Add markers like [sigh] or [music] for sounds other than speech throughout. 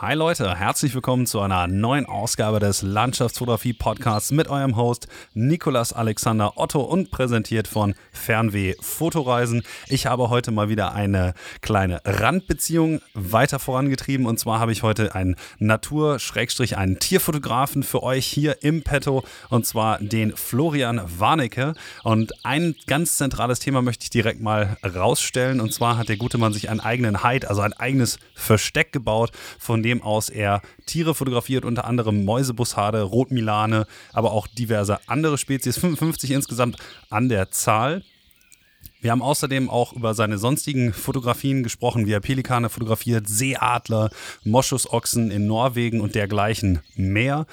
Hi Leute, herzlich willkommen zu einer neuen Ausgabe des Landschaftsfotografie Podcasts mit eurem Host Nikolas Alexander Otto und präsentiert von Fernweh Fotoreisen. Ich habe heute mal wieder eine kleine Randbeziehung weiter vorangetrieben und zwar habe ich heute einen Natur- einen Tierfotografen für euch hier im Petto und zwar den Florian Warnecke und ein ganz zentrales Thema möchte ich direkt mal rausstellen und zwar hat der gute Mann sich einen eigenen Hide, also ein eigenes Versteck gebaut, von dem dem aus er Tiere fotografiert, unter anderem Mäusebussarde, Rotmilane, aber auch diverse andere Spezies, 55 insgesamt an der Zahl. Wir haben außerdem auch über seine sonstigen Fotografien gesprochen, wie er Pelikane fotografiert, Seeadler, Moschusochsen in Norwegen und dergleichen mehr.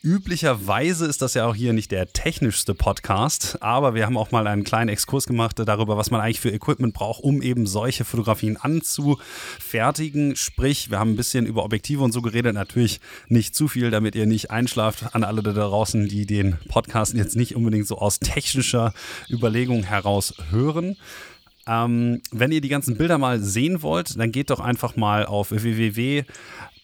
Üblicherweise ist das ja auch hier nicht der technischste Podcast, aber wir haben auch mal einen kleinen Exkurs gemacht darüber, was man eigentlich für Equipment braucht, um eben solche Fotografien anzufertigen. Sprich, wir haben ein bisschen über Objektive und so geredet, natürlich nicht zu viel, damit ihr nicht einschlaft an alle da draußen, die den Podcast jetzt nicht unbedingt so aus technischer Überlegung heraus hören. Ähm, wenn ihr die ganzen Bilder mal sehen wollt, dann geht doch einfach mal auf www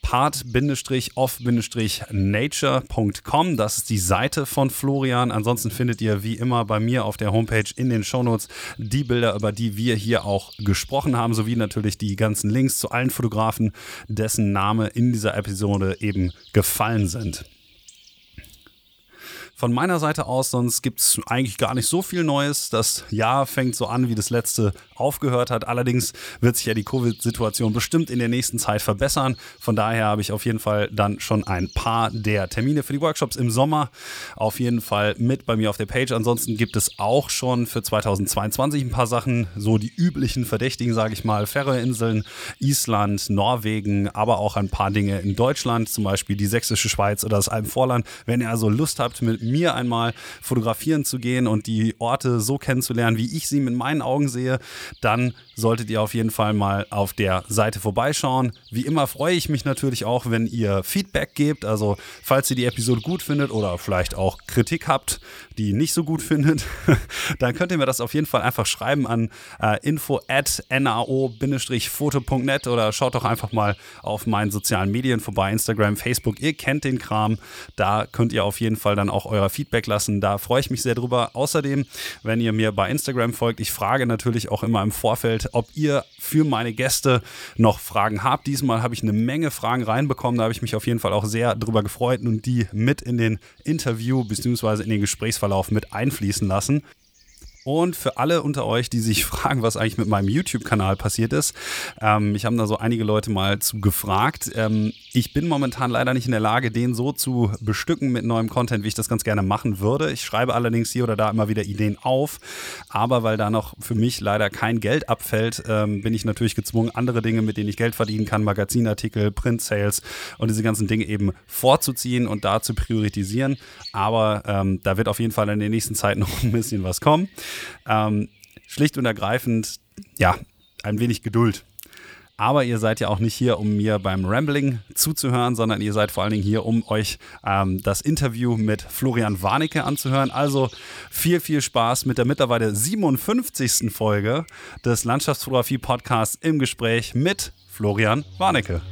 part-off-nature.com. Das ist die Seite von Florian. Ansonsten findet ihr wie immer bei mir auf der Homepage in den Shownotes die Bilder, über die wir hier auch gesprochen haben, sowie natürlich die ganzen Links zu allen Fotografen, dessen Name in dieser Episode eben gefallen sind. Von meiner Seite aus, sonst gibt es eigentlich gar nicht so viel Neues. Das Jahr fängt so an, wie das letzte aufgehört hat. Allerdings wird sich ja die Covid-Situation bestimmt in der nächsten Zeit verbessern. Von daher habe ich auf jeden Fall dann schon ein paar der Termine für die Workshops im Sommer auf jeden Fall mit bei mir auf der Page. Ansonsten gibt es auch schon für 2022 ein paar Sachen, so die üblichen Verdächtigen, sage ich mal, Färöerinseln, Island, Norwegen, aber auch ein paar Dinge in Deutschland, zum Beispiel die Sächsische Schweiz oder das Alpenvorland. Wenn ihr also Lust habt, mit mir einmal fotografieren zu gehen und die Orte so kennenzulernen, wie ich sie mit meinen Augen sehe, dann solltet ihr auf jeden Fall mal auf der Seite vorbeischauen. Wie immer freue ich mich natürlich auch, wenn ihr Feedback gebt. Also falls ihr die Episode gut findet oder vielleicht auch Kritik habt, die nicht so gut findet, [laughs] dann könnt ihr mir das auf jeden Fall einfach schreiben an äh, info at nao-foto.net oder schaut doch einfach mal auf meinen sozialen Medien vorbei, Instagram, Facebook. Ihr kennt den Kram. Da könnt ihr auf jeden Fall dann auch euer Feedback lassen. Da freue ich mich sehr drüber. Außerdem, wenn ihr mir bei Instagram folgt, ich frage natürlich auch immer im Vorfeld, ob ihr für meine Gäste noch Fragen habt. Diesmal habe ich eine Menge Fragen reinbekommen. Da habe ich mich auf jeden Fall auch sehr drüber gefreut und die mit in den Interview bzw. in den Gesprächsverlauf mit einfließen lassen. Und für alle unter euch, die sich [laughs] fragen, was eigentlich mit meinem YouTube-Kanal passiert ist, ähm, ich habe da so einige Leute mal zu gefragt. Ähm, ich bin momentan leider nicht in der Lage, den so zu bestücken mit neuem Content, wie ich das ganz gerne machen würde. Ich schreibe allerdings hier oder da immer wieder Ideen auf. Aber weil da noch für mich leider kein Geld abfällt, ähm, bin ich natürlich gezwungen, andere Dinge, mit denen ich Geld verdienen kann, Magazinartikel, Print-Sales und diese ganzen Dinge eben vorzuziehen und da zu priorisieren. Aber ähm, da wird auf jeden Fall in der nächsten Zeit [laughs] noch ein bisschen was kommen. Ähm, schlicht und ergreifend, ja, ein wenig Geduld. Aber ihr seid ja auch nicht hier, um mir beim Rambling zuzuhören, sondern ihr seid vor allen Dingen hier, um euch ähm, das Interview mit Florian Warnecke anzuhören. Also viel, viel Spaß mit der mittlerweile 57. Folge des Landschaftsfotografie-Podcasts im Gespräch mit Florian Warnecke.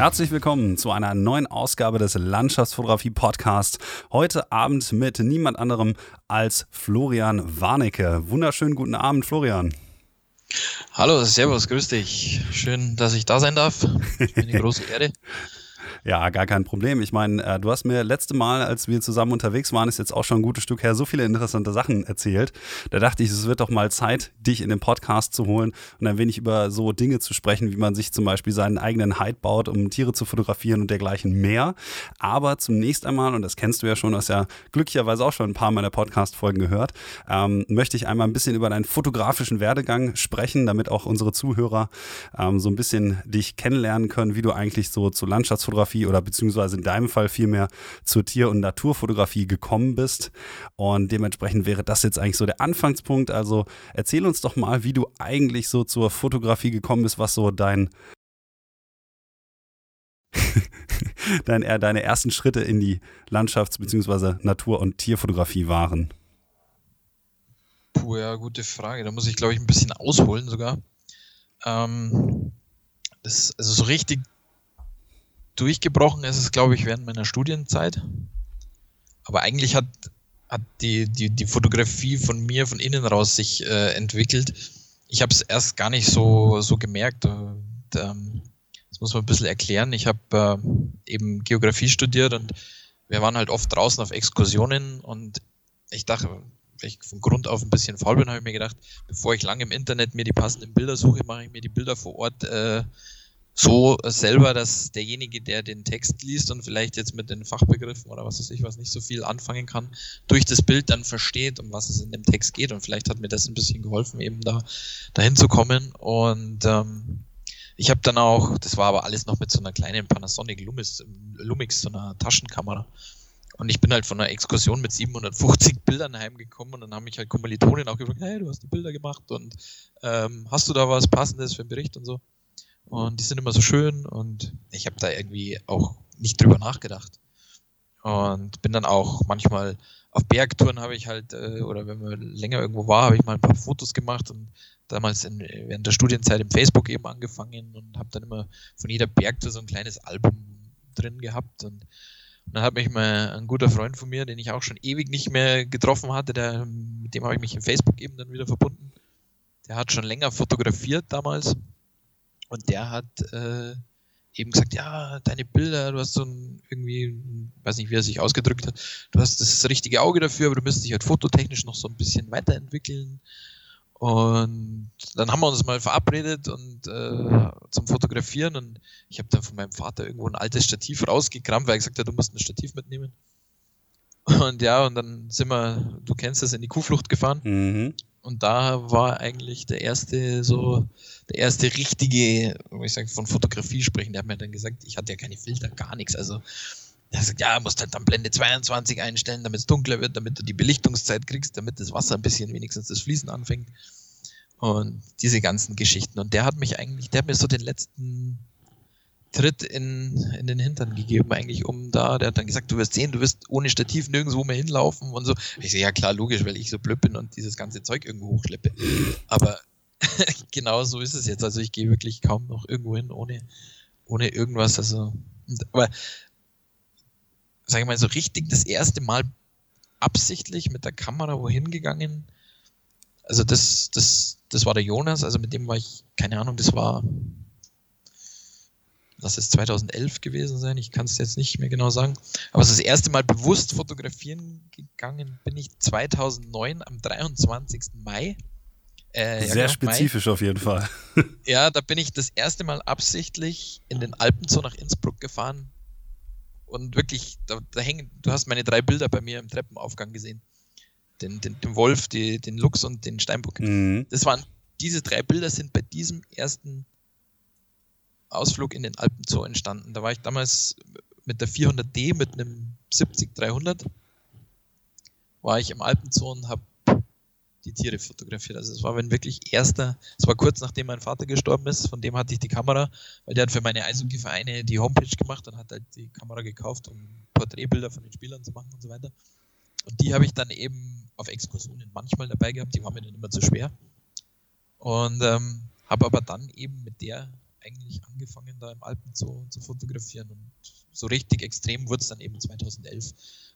Herzlich willkommen zu einer neuen Ausgabe des Landschaftsfotografie Podcasts. Heute Abend mit niemand anderem als Florian Warnecke. Wunderschönen guten Abend, Florian. Hallo, Servus, grüß dich. Schön, dass ich da sein darf. Eine [laughs] große Ehre. Ja, gar kein Problem. Ich meine, äh, du hast mir letzte Mal, als wir zusammen unterwegs waren, ist jetzt auch schon ein gutes Stück her, so viele interessante Sachen erzählt. Da dachte ich, es wird doch mal Zeit, dich in den Podcast zu holen und ein wenig über so Dinge zu sprechen, wie man sich zum Beispiel seinen eigenen Hide baut, um Tiere zu fotografieren und dergleichen mehr. Aber zunächst einmal, und das kennst du ja schon, hast ja glücklicherweise auch schon ein paar meiner Podcast-Folgen gehört, ähm, möchte ich einmal ein bisschen über deinen fotografischen Werdegang sprechen, damit auch unsere Zuhörer ähm, so ein bisschen dich kennenlernen können, wie du eigentlich so zu Landschaftsfotografie Tierfotografie oder beziehungsweise in deinem Fall vielmehr zur Tier- und Naturfotografie gekommen bist. Und dementsprechend wäre das jetzt eigentlich so der Anfangspunkt. Also erzähl uns doch mal, wie du eigentlich so zur Fotografie gekommen bist, was so dein [laughs] dein, deine ersten Schritte in die Landschafts- bzw. Natur- und Tierfotografie waren? Puh, ja, gute Frage. Da muss ich, glaube ich, ein bisschen ausholen sogar. Ähm, das, also so richtig durchgebrochen ist es, glaube ich, während meiner Studienzeit. Aber eigentlich hat, hat die, die, die Fotografie von mir von innen raus sich äh, entwickelt. Ich habe es erst gar nicht so, so gemerkt. Und, ähm, das muss man ein bisschen erklären. Ich habe äh, eben Geografie studiert und wir waren halt oft draußen auf Exkursionen und ich dachte, weil ich von Grund auf ein bisschen faul bin, habe ich mir gedacht, bevor ich lange im Internet mir die passenden Bilder suche, mache ich mir die Bilder vor Ort äh, so selber, dass derjenige, der den Text liest und vielleicht jetzt mit den Fachbegriffen oder was weiß ich was nicht so viel anfangen kann, durch das Bild dann versteht, um was es in dem Text geht. Und vielleicht hat mir das ein bisschen geholfen, eben da dahin zu kommen. Und ähm, ich habe dann auch, das war aber alles noch mit so einer kleinen Panasonic Lumix, Lumix so einer Taschenkamera. Und ich bin halt von einer Exkursion mit 750 Bildern heimgekommen und dann haben mich halt Kommilitonen auch gefragt, hey, du hast die Bilder gemacht und ähm, hast du da was Passendes für einen Bericht und so. Und die sind immer so schön und ich habe da irgendwie auch nicht drüber nachgedacht. Und bin dann auch manchmal auf Bergtouren habe ich halt, äh, oder wenn man länger irgendwo war, habe ich mal ein paar Fotos gemacht und damals in, während der Studienzeit im Facebook eben angefangen und habe dann immer von jeder Bergtour so ein kleines Album drin gehabt und und dann hat mich mal ein guter Freund von mir, den ich auch schon ewig nicht mehr getroffen hatte, der, mit dem habe ich mich im Facebook eben dann wieder verbunden. Der hat schon länger fotografiert damals. Und der hat äh, eben gesagt, ja, deine Bilder, du hast so ein irgendwie, weiß nicht, wie er sich ausgedrückt hat, du hast das richtige Auge dafür, aber du müsstest dich halt fototechnisch noch so ein bisschen weiterentwickeln. Und dann haben wir uns mal verabredet und äh, zum Fotografieren und ich habe dann von meinem Vater irgendwo ein altes Stativ rausgekramt, weil er gesagt hat, du musst ein Stativ mitnehmen. Und ja, und dann sind wir, du kennst das, in die Kuhflucht gefahren. Mhm. Und da war eigentlich der erste, so, der erste richtige, wo ich sage, von Fotografie sprechen, der hat mir dann gesagt, ich hatte ja keine Filter, gar nichts. Also er sagt, ja, musst halt dann Blende 22 einstellen, damit es dunkler wird, damit du die Belichtungszeit kriegst, damit das Wasser ein bisschen wenigstens das Fließen anfängt. Und diese ganzen Geschichten. Und der hat mich eigentlich, der hat mir so den letzten Tritt in, in den Hintern gegeben, eigentlich, um da, der hat dann gesagt, du wirst sehen, du wirst ohne Stativ nirgendwo mehr hinlaufen und so. Ich sehe, ja klar, logisch, weil ich so blöd bin und dieses ganze Zeug irgendwo hochschleppe. Aber [laughs] genau so ist es jetzt. Also ich gehe wirklich kaum noch irgendwo hin ohne, ohne irgendwas. Also, aber sage ich mal, so richtig das erste Mal absichtlich mit der Kamera wohin gegangen. Also das, das, das war der Jonas, also mit dem war ich, keine Ahnung, das war, lass es 2011 gewesen sein, ich kann es jetzt nicht mehr genau sagen. Aber das erste Mal bewusst fotografieren gegangen bin ich 2009 am 23. Mai. Äh, Sehr ja, genau, spezifisch Mai. auf jeden Fall. [laughs] ja, da bin ich das erste Mal absichtlich in den Alpen so nach Innsbruck gefahren, und wirklich, da, da, hängen, du hast meine drei Bilder bei mir im Treppenaufgang gesehen. Den, den, den Wolf, die, den Luchs und den Steinbock. Mhm. Das waren, diese drei Bilder sind bei diesem ersten Ausflug in den Alpenzoo entstanden. Da war ich damals mit der 400D, mit einem 70-300, war ich im Alpenzoo und habe die Tiere fotografiert. Also es war wenn wirklich erster, es war kurz nachdem mein Vater gestorben ist, von dem hatte ich die Kamera, weil der hat für meine Eishockey-Vereine die Homepage gemacht und hat halt die Kamera gekauft, um Porträtbilder von den Spielern zu machen und so weiter. Und die habe ich dann eben auf Exkursionen manchmal dabei gehabt, die waren mir dann immer zu schwer. Und ähm, habe aber dann eben mit der eigentlich angefangen, da im Alpen zu, zu fotografieren. Und so richtig extrem wurde es dann eben 2011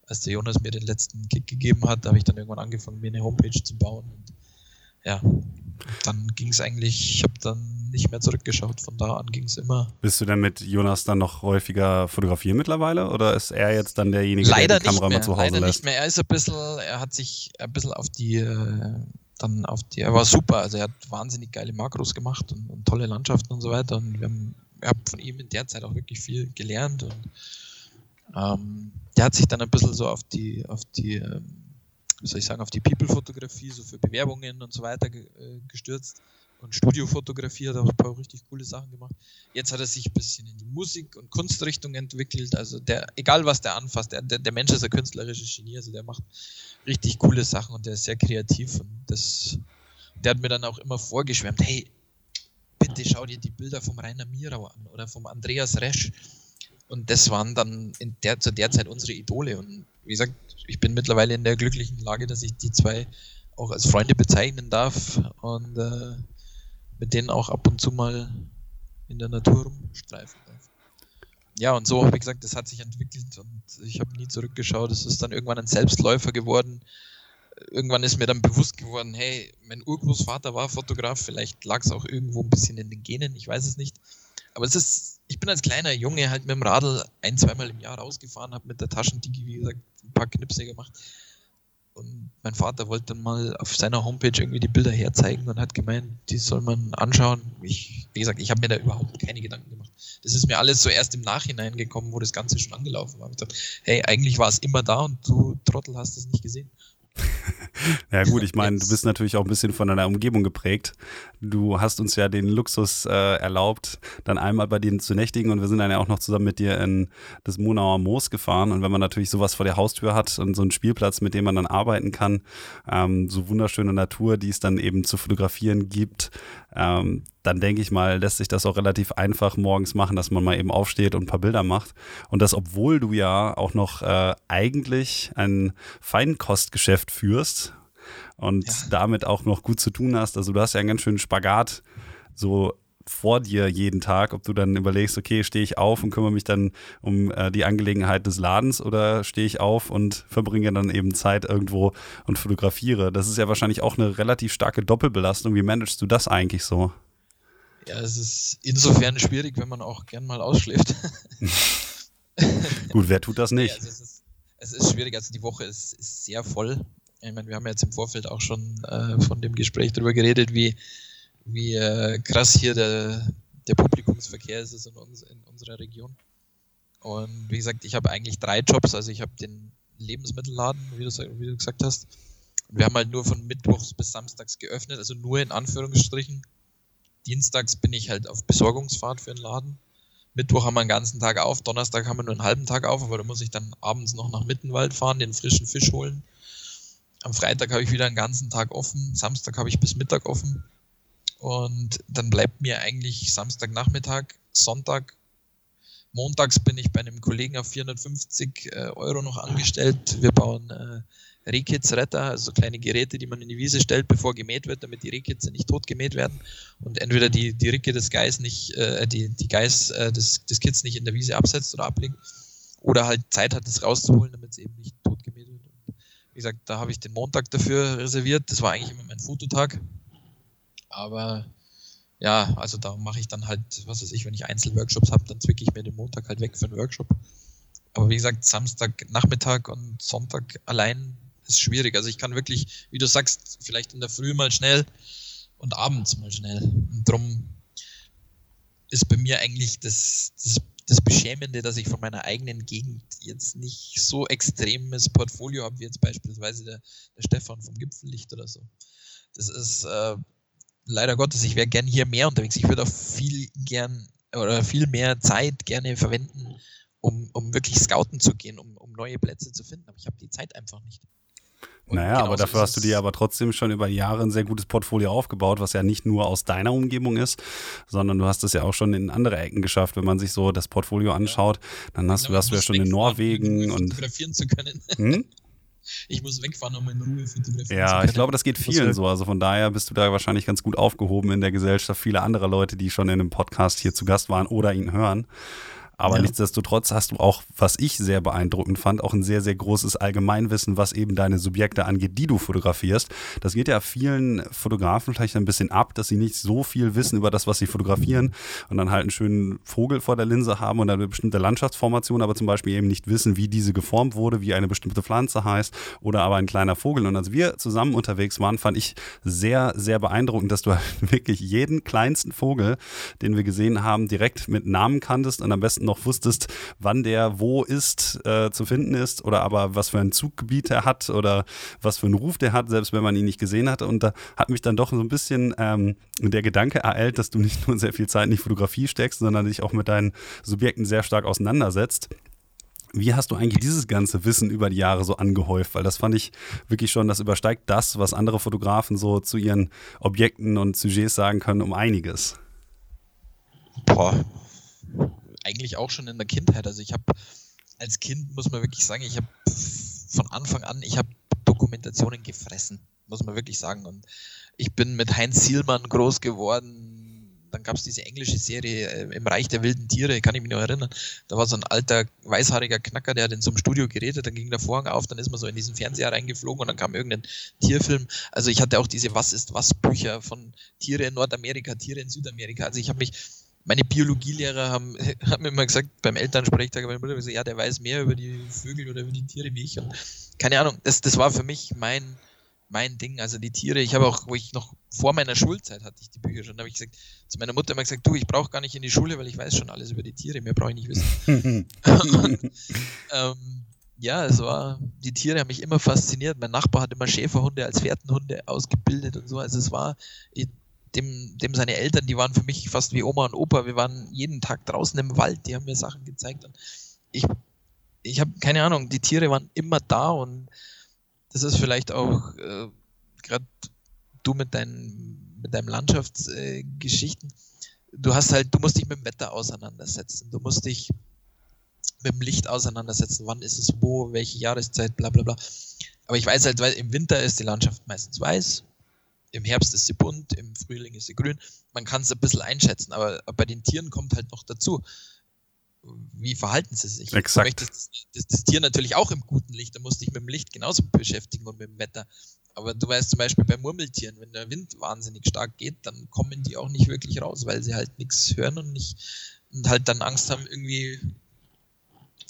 als der Jonas mir den letzten Kick gegeben hat, habe ich dann irgendwann angefangen, mir eine Homepage zu bauen. Und ja, dann ging es eigentlich, ich habe dann nicht mehr zurückgeschaut, von da an ging es immer. Bist du denn mit Jonas dann noch häufiger fotografieren mittlerweile oder ist er jetzt dann derjenige, Leider der die Kamera mehr, mal zu Hause leider lässt? nicht mehr. Er ist ein bisschen, er hat sich ein bisschen auf die, äh, dann auf die, er war super, also er hat wahnsinnig geile Makros gemacht und, und tolle Landschaften und so weiter und wir haben, ich habe von ihm in der Zeit auch wirklich viel gelernt und ähm, der hat sich dann ein bisschen so auf die, auf die, ähm, wie soll ich sagen, auf die People-Fotografie, so für Bewerbungen und so weiter ge äh, gestürzt. Und Studiofotografie, hat auch ein paar richtig coole Sachen gemacht. Jetzt hat er sich ein bisschen in die Musik- und Kunstrichtung entwickelt. Also der, egal was der anfasst, der, der, der Mensch ist ein künstlerisches Genie, also der macht richtig coole Sachen und der ist sehr kreativ und das, der hat mir dann auch immer vorgeschwärmt, hey, bitte schau dir die Bilder vom Rainer Mirau an oder vom Andreas Resch. Und das waren dann in der, zu der Zeit unsere Idole. Und wie gesagt, ich bin mittlerweile in der glücklichen Lage, dass ich die zwei auch als Freunde bezeichnen darf und äh, mit denen auch ab und zu mal in der Natur rumstreifen darf. Ja, und so, wie gesagt, das hat sich entwickelt und ich habe nie zurückgeschaut. Es ist dann irgendwann ein Selbstläufer geworden. Irgendwann ist mir dann bewusst geworden, hey, mein Urgroßvater war Fotograf, vielleicht lag es auch irgendwo ein bisschen in den Genen, ich weiß es nicht. Aber es ist, ich bin als kleiner Junge halt mit dem Radl ein, zweimal im Jahr rausgefahren, habe mit der Taschendigi, wie gesagt, ein paar Knipse gemacht. Und mein Vater wollte dann mal auf seiner Homepage irgendwie die Bilder herzeigen und hat gemeint, die soll man anschauen. Ich, wie gesagt, ich habe mir da überhaupt keine Gedanken gemacht. Das ist mir alles so erst im Nachhinein gekommen, wo das Ganze schon angelaufen war. Ich dachte, hey, eigentlich war es immer da und du Trottel hast es nicht gesehen. [laughs] ja gut, ich meine, du bist natürlich auch ein bisschen von deiner Umgebung geprägt. Du hast uns ja den Luxus äh, erlaubt, dann einmal bei denen zu nächtigen und wir sind dann ja auch noch zusammen mit dir in das Monauer Moos gefahren. Und wenn man natürlich sowas vor der Haustür hat und so einen Spielplatz, mit dem man dann arbeiten kann, ähm, so wunderschöne Natur, die es dann eben zu fotografieren gibt, ähm, dann denke ich mal, lässt sich das auch relativ einfach morgens machen, dass man mal eben aufsteht und ein paar Bilder macht. Und das, obwohl du ja auch noch äh, eigentlich ein Feinkostgeschäft führst und ja. damit auch noch gut zu tun hast. Also du hast ja einen ganz schönen Spagat so vor dir jeden Tag, ob du dann überlegst, okay, stehe ich auf und kümmere mich dann um äh, die Angelegenheit des Ladens oder stehe ich auf und verbringe dann eben Zeit irgendwo und fotografiere. Das ist ja wahrscheinlich auch eine relativ starke Doppelbelastung. Wie managst du das eigentlich so? Ja, es ist insofern schwierig, wenn man auch gern mal ausschläft. [laughs] Gut, wer tut das nicht? Ja, also es, ist, es, ist, schwierig, also die Woche ist, ist, sehr voll. Ich meine, wir haben jetzt im Vorfeld auch schon äh, von dem Gespräch darüber geredet, wie, wie äh, krass hier der, der Publikumsverkehr ist in, uns, in unserer Region. Und wie gesagt, ich habe eigentlich drei Jobs. Also ich habe den Lebensmittelladen, wie du, wie du gesagt hast. Wir haben halt nur von Mittwochs bis Samstags geöffnet, also nur in Anführungsstrichen. Dienstags bin ich halt auf Besorgungsfahrt für den Laden. Mittwoch haben wir einen ganzen Tag auf, Donnerstag haben wir nur einen halben Tag auf, aber da muss ich dann abends noch nach Mittenwald fahren, den frischen Fisch holen. Am Freitag habe ich wieder einen ganzen Tag offen, Samstag habe ich bis Mittag offen. Und dann bleibt mir eigentlich Samstagnachmittag, Sonntag, montags bin ich bei einem Kollegen auf 450 äh, Euro noch angestellt. Wir bauen äh, Rehkitzretter, also kleine Geräte, die man in die Wiese stellt, bevor gemäht wird, damit die Rehkitze nicht tot gemäht werden und entweder die, die Ricke des Geis nicht, äh, die, die Geis äh, des, des Kitz nicht in der Wiese absetzt oder ablegt oder halt Zeit hat, das rauszuholen, damit es eben nicht tot gemäht wird. Und wie gesagt, da habe ich den Montag dafür reserviert. Das war eigentlich immer mein Fototag. Aber ja, also da mache ich dann halt, was weiß ich, wenn ich Einzelworkshops habe, dann zwicke ich mir den Montag halt weg für einen Workshop. Aber wie gesagt, Samstag Nachmittag und Sonntag allein ist schwierig. Also ich kann wirklich, wie du sagst, vielleicht in der Früh mal schnell und abends mal schnell. Und drum ist bei mir eigentlich das, das, das Beschämende, dass ich von meiner eigenen Gegend jetzt nicht so extremes Portfolio habe, wie jetzt beispielsweise der, der Stefan vom Gipfellicht oder so. Das ist äh, leider Gottes, ich wäre gern hier mehr unterwegs. Ich würde auch viel gern oder viel mehr Zeit gerne verwenden, um, um wirklich scouten zu gehen, um, um neue Plätze zu finden. Aber ich habe die Zeit einfach nicht. Und naja, aber dafür hast du dir aber trotzdem schon über Jahre ein sehr gutes Portfolio aufgebaut, was ja nicht nur aus deiner Umgebung ist, sondern du hast es ja auch schon in andere Ecken geschafft. Wenn man sich so das Portfolio anschaut, dann hast, du, hast du ja schon in Norwegen und. Fotografieren zu können. Hm? [laughs] Ich muss wegfahren, um in Ruhe fotografieren ja, zu können. Ja, ich glaube, das geht vielen so. Also von daher bist du da wahrscheinlich ganz gut aufgehoben in der Gesellschaft. Viele andere Leute, die schon in einem Podcast hier zu Gast waren oder ihn hören. Aber ja. nichtsdestotrotz hast du auch, was ich sehr beeindruckend fand, auch ein sehr, sehr großes Allgemeinwissen, was eben deine Subjekte angeht, die du fotografierst. Das geht ja vielen Fotografen vielleicht ein bisschen ab, dass sie nicht so viel wissen über das, was sie fotografieren und dann halt einen schönen Vogel vor der Linse haben und eine bestimmte Landschaftsformation, aber zum Beispiel eben nicht wissen, wie diese geformt wurde, wie eine bestimmte Pflanze heißt oder aber ein kleiner Vogel. Und als wir zusammen unterwegs waren, fand ich sehr, sehr beeindruckend, dass du [laughs] wirklich jeden kleinsten Vogel, den wir gesehen haben, direkt mit Namen kanntest und am besten noch wusstest, wann der wo ist, äh, zu finden ist oder aber was für ein Zuggebiet er hat oder was für einen Ruf der hat, selbst wenn man ihn nicht gesehen hat. Und da hat mich dann doch so ein bisschen ähm, der Gedanke ereilt, dass du nicht nur sehr viel Zeit in die Fotografie steckst, sondern dich auch mit deinen Subjekten sehr stark auseinandersetzt. Wie hast du eigentlich dieses ganze Wissen über die Jahre so angehäuft? Weil das fand ich wirklich schon, das übersteigt das, was andere Fotografen so zu ihren Objekten und Sujets sagen können, um einiges. Boah, eigentlich auch schon in der Kindheit. Also ich habe als Kind, muss man wirklich sagen, ich habe von Anfang an, ich habe Dokumentationen gefressen, muss man wirklich sagen. Und ich bin mit Heinz Sielmann groß geworden, dann gab es diese englische Serie äh, im Reich der wilden Tiere, kann ich mich noch erinnern. Da war so ein alter, weißhaariger Knacker, der hat in so einem Studio geredet, dann ging der Vorhang auf, dann ist man so in diesen Fernseher reingeflogen und dann kam irgendein Tierfilm. Also ich hatte auch diese Was ist was Bücher von Tiere in Nordamerika, Tiere in Südamerika. Also ich habe mich meine Biologielehrer haben, [laughs] haben mir immer gesagt, beim Elternsprechtag, meine Mutter gesagt, ja, der weiß mehr über die Vögel oder über die Tiere wie ich. Und keine Ahnung, das, das war für mich mein, mein Ding. Also die Tiere, ich habe auch, wo ich noch vor meiner Schulzeit hatte ich die Bücher schon, da habe ich gesagt, zu meiner Mutter immer gesagt, du, ich brauche gar nicht in die Schule, weil ich weiß schon alles über die Tiere, mehr brauche ich nicht wissen. [laughs] und, ähm, ja, es war, die Tiere haben mich immer fasziniert. Mein Nachbar hat immer Schäferhunde als Fährtenhunde ausgebildet und so. Also es war, dem, dem seine Eltern, die waren für mich fast wie Oma und Opa. Wir waren jeden Tag draußen im Wald, die haben mir Sachen gezeigt. Und ich, ich habe keine Ahnung, die Tiere waren immer da und das ist vielleicht auch äh, gerade du mit, deinen, mit deinen Landschaftsgeschichten. Äh, du hast halt, du musst dich mit dem Wetter auseinandersetzen. Du musst dich mit dem Licht auseinandersetzen. Wann ist es wo, welche Jahreszeit, bla bla bla. Aber ich weiß halt, weil im Winter ist die Landschaft meistens weiß, im Herbst ist sie bunt, im Frühling ist sie grün. Man kann es ein bisschen einschätzen, aber bei den Tieren kommt halt noch dazu wie verhalten sie sich? Exakt. Du möchtest das, das, Tier natürlich auch im guten Licht, da musst du dich mit dem Licht genauso beschäftigen und mit dem Wetter. Aber du weißt zum Beispiel bei Murmeltieren, wenn der Wind wahnsinnig stark geht, dann kommen die auch nicht wirklich raus, weil sie halt nichts hören und nicht und halt dann Angst haben, irgendwie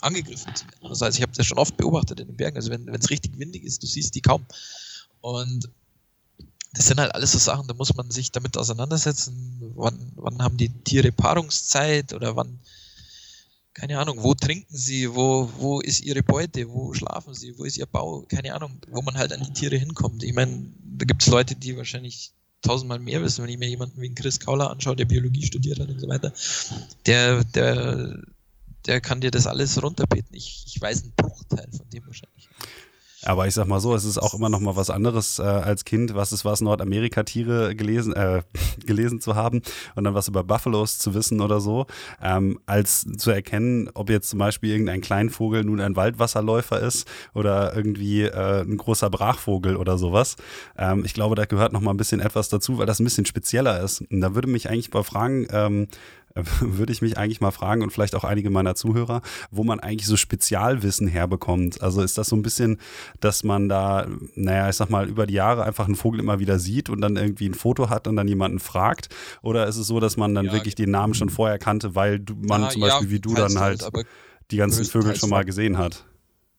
angegriffen zu werden. Also, also ich habe das schon oft beobachtet in den Bergen. Also wenn es richtig windig ist, du siehst die kaum. Und das sind halt alles so Sachen, da muss man sich damit auseinandersetzen. Wann, wann haben die Tiere Paarungszeit oder wann keine Ahnung, wo trinken sie, wo, wo ist ihre Beute, wo schlafen sie, wo ist ihr Bau, keine Ahnung, wo man halt an die Tiere hinkommt. Ich meine, da gibt es Leute, die wahrscheinlich tausendmal mehr wissen, wenn ich mir jemanden wie Chris Kauler anschaue, der Biologie studiert hat und so weiter, der, der, der kann dir das alles runterbeten. Ich, ich weiß einen Bruchteil von dem wahrscheinlich. Aber ich sag mal so, es ist auch immer noch mal was anderes äh, als Kind, was es was Nordamerika-Tiere gelesen, äh, [laughs] gelesen zu haben und dann was über Buffalos zu wissen oder so, ähm, als zu erkennen, ob jetzt zum Beispiel irgendein Kleinvogel nun ein Waldwasserläufer ist oder irgendwie äh, ein großer Brachvogel oder sowas. Ähm, ich glaube, da gehört noch mal ein bisschen etwas dazu, weil das ein bisschen spezieller ist. Und da würde mich eigentlich mal fragen, ähm, [laughs] würde ich mich eigentlich mal fragen und vielleicht auch einige meiner Zuhörer, wo man eigentlich so Spezialwissen herbekommt. Also ist das so ein bisschen, dass man da, naja, ich sag mal, über die Jahre einfach einen Vogel immer wieder sieht und dann irgendwie ein Foto hat und dann jemanden fragt? Oder ist es so, dass man dann ja, wirklich den Namen schon vorher kannte, weil du, man ja, zum Beispiel ja, wie du dann halt die ganzen Vögel schon mal gesehen hat?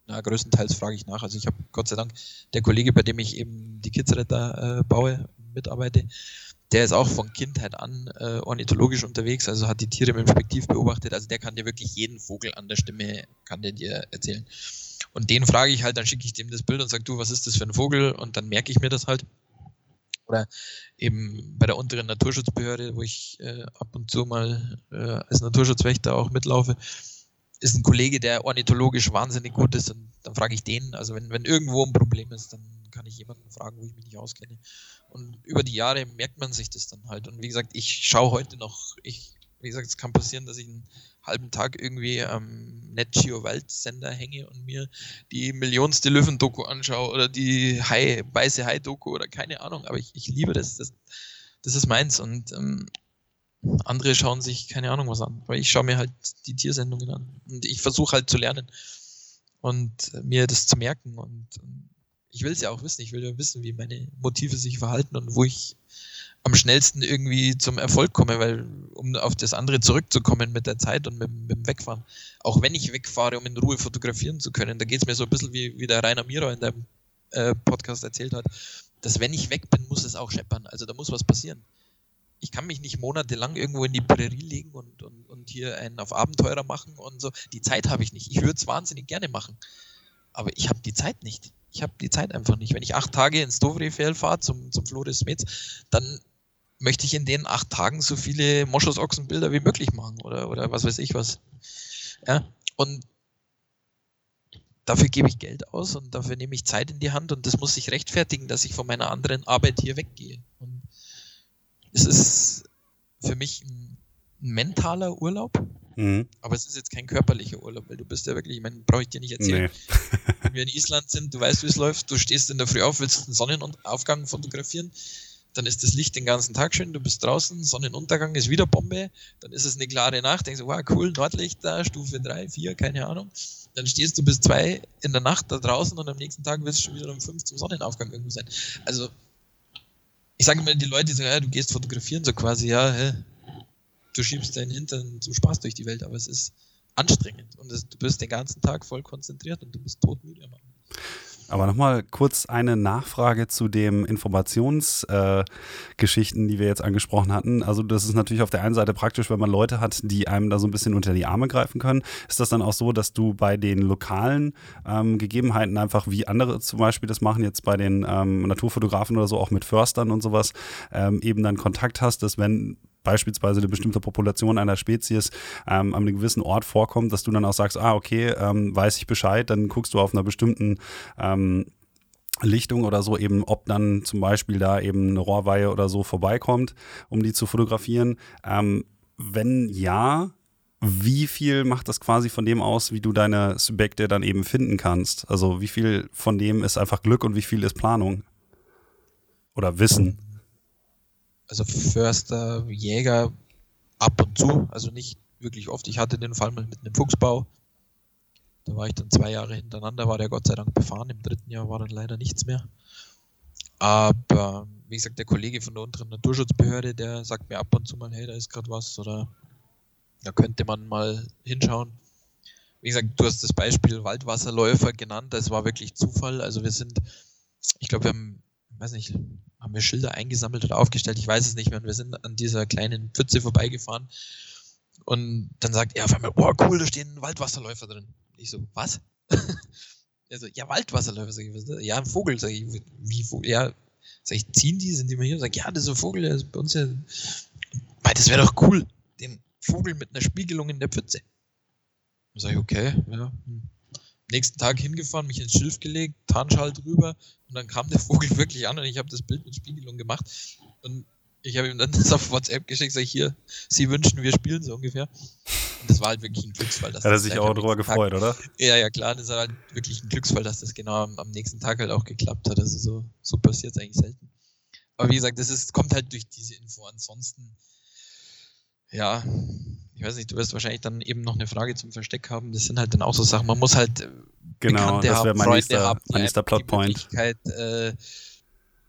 Ja, größtenteils frage ich nach. Also ich habe Gott sei Dank der Kollege, bei dem ich eben die Kidsretter äh, baue, mitarbeite, der ist auch von Kindheit an äh, ornithologisch unterwegs, also hat die Tiere mit dem Spektiv beobachtet. Also der kann dir wirklich jeden Vogel an der Stimme, kann der dir erzählen. Und den frage ich halt, dann schicke ich dem das Bild und sage, du, was ist das für ein Vogel? Und dann merke ich mir das halt. Oder eben bei der unteren Naturschutzbehörde, wo ich äh, ab und zu mal äh, als Naturschutzwächter auch mitlaufe, ist ein Kollege, der ornithologisch wahnsinnig gut ist und dann frage ich den. Also wenn, wenn irgendwo ein Problem ist, dann kann ich jemanden fragen, wo ich mich nicht auskenne. Und über die Jahre merkt man sich das dann halt. Und wie gesagt, ich schaue heute noch, ich, wie gesagt, es kann passieren, dass ich einen halben Tag irgendwie am NetGeo Waldsender hänge und mir die millionste Löwendoku anschaue oder die Hai, weiße Hai-Doku oder keine Ahnung, aber ich, ich liebe das. das. Das ist meins. Und ähm, andere schauen sich keine Ahnung was an, weil ich schaue mir halt die Tiersendungen an und ich versuche halt zu lernen und mir das zu merken und, und ich will es ja auch wissen, ich will ja wissen, wie meine Motive sich verhalten und wo ich am schnellsten irgendwie zum Erfolg komme, weil um auf das andere zurückzukommen mit der Zeit und mit, mit dem Wegfahren, auch wenn ich wegfahre, um in Ruhe fotografieren zu können, da geht es mir so ein bisschen wie, wie der Rainer Mira in deinem äh, Podcast erzählt hat, dass wenn ich weg bin, muss es auch scheppern, also da muss was passieren ich kann mich nicht monatelang irgendwo in die Prärie legen und, und und hier einen auf Abenteurer machen und so. Die Zeit habe ich nicht. Ich würde es wahnsinnig gerne machen. Aber ich habe die Zeit nicht. Ich habe die Zeit einfach nicht. Wenn ich acht Tage ins Dovrefjell fahre zum, zum Flores Metz, dann möchte ich in den acht Tagen so viele Moschusochsenbilder wie möglich machen oder, oder was weiß ich was. Ja, und dafür gebe ich Geld aus und dafür nehme ich Zeit in die Hand und das muss sich rechtfertigen, dass ich von meiner anderen Arbeit hier weggehe. Und es ist für mich ein mentaler Urlaub, mhm. aber es ist jetzt kein körperlicher Urlaub, weil du bist ja wirklich, ich meine, brauche ich dir nicht erzählen. Nee. [laughs] Wenn wir in Island sind, du weißt, wie es läuft, du stehst in der Früh auf, willst einen Sonnenaufgang fotografieren, dann ist das Licht den ganzen Tag schön, du bist draußen, Sonnenuntergang ist wieder Bombe, dann ist es eine klare Nacht, denkst du, wow, cool, Nordlicht da, Stufe 3, 4, keine Ahnung. Dann stehst du bis 2 in der Nacht da draußen und am nächsten Tag wirst du schon wieder um 5 zum Sonnenaufgang irgendwo sein. Also, ich sage immer, die Leute sagen, ja, du gehst fotografieren, so quasi, ja, hä, du schiebst deinen Hintern zum Spaß durch die Welt, aber es ist anstrengend und es, du bist den ganzen Tag voll konzentriert und du bist todmüde am. Aber nochmal kurz eine Nachfrage zu den Informationsgeschichten, äh, die wir jetzt angesprochen hatten. Also das ist natürlich auf der einen Seite praktisch, wenn man Leute hat, die einem da so ein bisschen unter die Arme greifen können. Ist das dann auch so, dass du bei den lokalen ähm, Gegebenheiten einfach, wie andere zum Beispiel das machen, jetzt bei den ähm, Naturfotografen oder so, auch mit Förstern und sowas, ähm, eben dann Kontakt hast, dass wenn beispielsweise eine bestimmte Population einer Spezies ähm, an einem gewissen Ort vorkommt, dass du dann auch sagst, ah, okay, ähm, weiß ich Bescheid, dann guckst du auf einer bestimmten ähm, Lichtung oder so eben, ob dann zum Beispiel da eben eine Rohrweihe oder so vorbeikommt, um die zu fotografieren. Ähm, wenn ja, wie viel macht das quasi von dem aus, wie du deine Subjekte dann eben finden kannst? Also wie viel von dem ist einfach Glück und wie viel ist Planung? Oder Wissen? Also Förster, Jäger ab und zu, also nicht wirklich oft. Ich hatte den Fall mal mit einem Fuchsbau. Da war ich dann zwei Jahre hintereinander, war der Gott sei Dank befahren. Im dritten Jahr war dann leider nichts mehr. Aber wie gesagt, der Kollege von der unteren Naturschutzbehörde, der sagt mir ab und zu mal, hey, da ist gerade was oder da könnte man mal hinschauen. Wie gesagt, du hast das Beispiel Waldwasserläufer genannt, das war wirklich Zufall. Also wir sind, ich glaube, wir haben, weiß nicht, haben wir Schilder eingesammelt oder aufgestellt, ich weiß es nicht mehr. Und wir sind an dieser kleinen Pfütze vorbeigefahren. Und dann sagt er auf einmal, boah, cool, da stehen Waldwasserläufer drin. Ich so, was? [laughs] er so, ja, Waldwasserläufer. Sag ich, ja, ein Vogel. Sag ich, wie Vogel? Ja, sag ich, ziehen die? Sind die mal hier? Sag ich, ja, das ist ein Vogel, der ist bei uns ja. Das wäre doch cool, den Vogel mit einer Spiegelung in der Pfütze. Dann sag ich, okay, ja. Hm nächsten Tag hingefahren, mich ins Schilf gelegt, Tarnschal drüber und dann kam der Vogel [laughs] wirklich an und ich habe das Bild mit Spiegelung gemacht und ich habe ihm dann das auf WhatsApp geschickt, sag ich hier, Sie wünschen, wir spielen so ungefähr. Und das war halt wirklich ein Glücksfall. Dass Hat er sich auch drüber gefreut, Tag, oder? Ja, ja, klar, das war halt wirklich ein Glücksfall, dass das genau am, am nächsten Tag halt auch geklappt hat. Also so, so passiert es eigentlich selten. Aber wie gesagt, das ist, kommt halt durch diese Info. Ansonsten, ja, ich weiß nicht, du wirst wahrscheinlich dann eben noch eine Frage zum Versteck haben. Das sind halt dann auch so Sachen, man muss halt äh, genau, das wäre mein nächster, haben, mein nächster Plotpoint. Äh,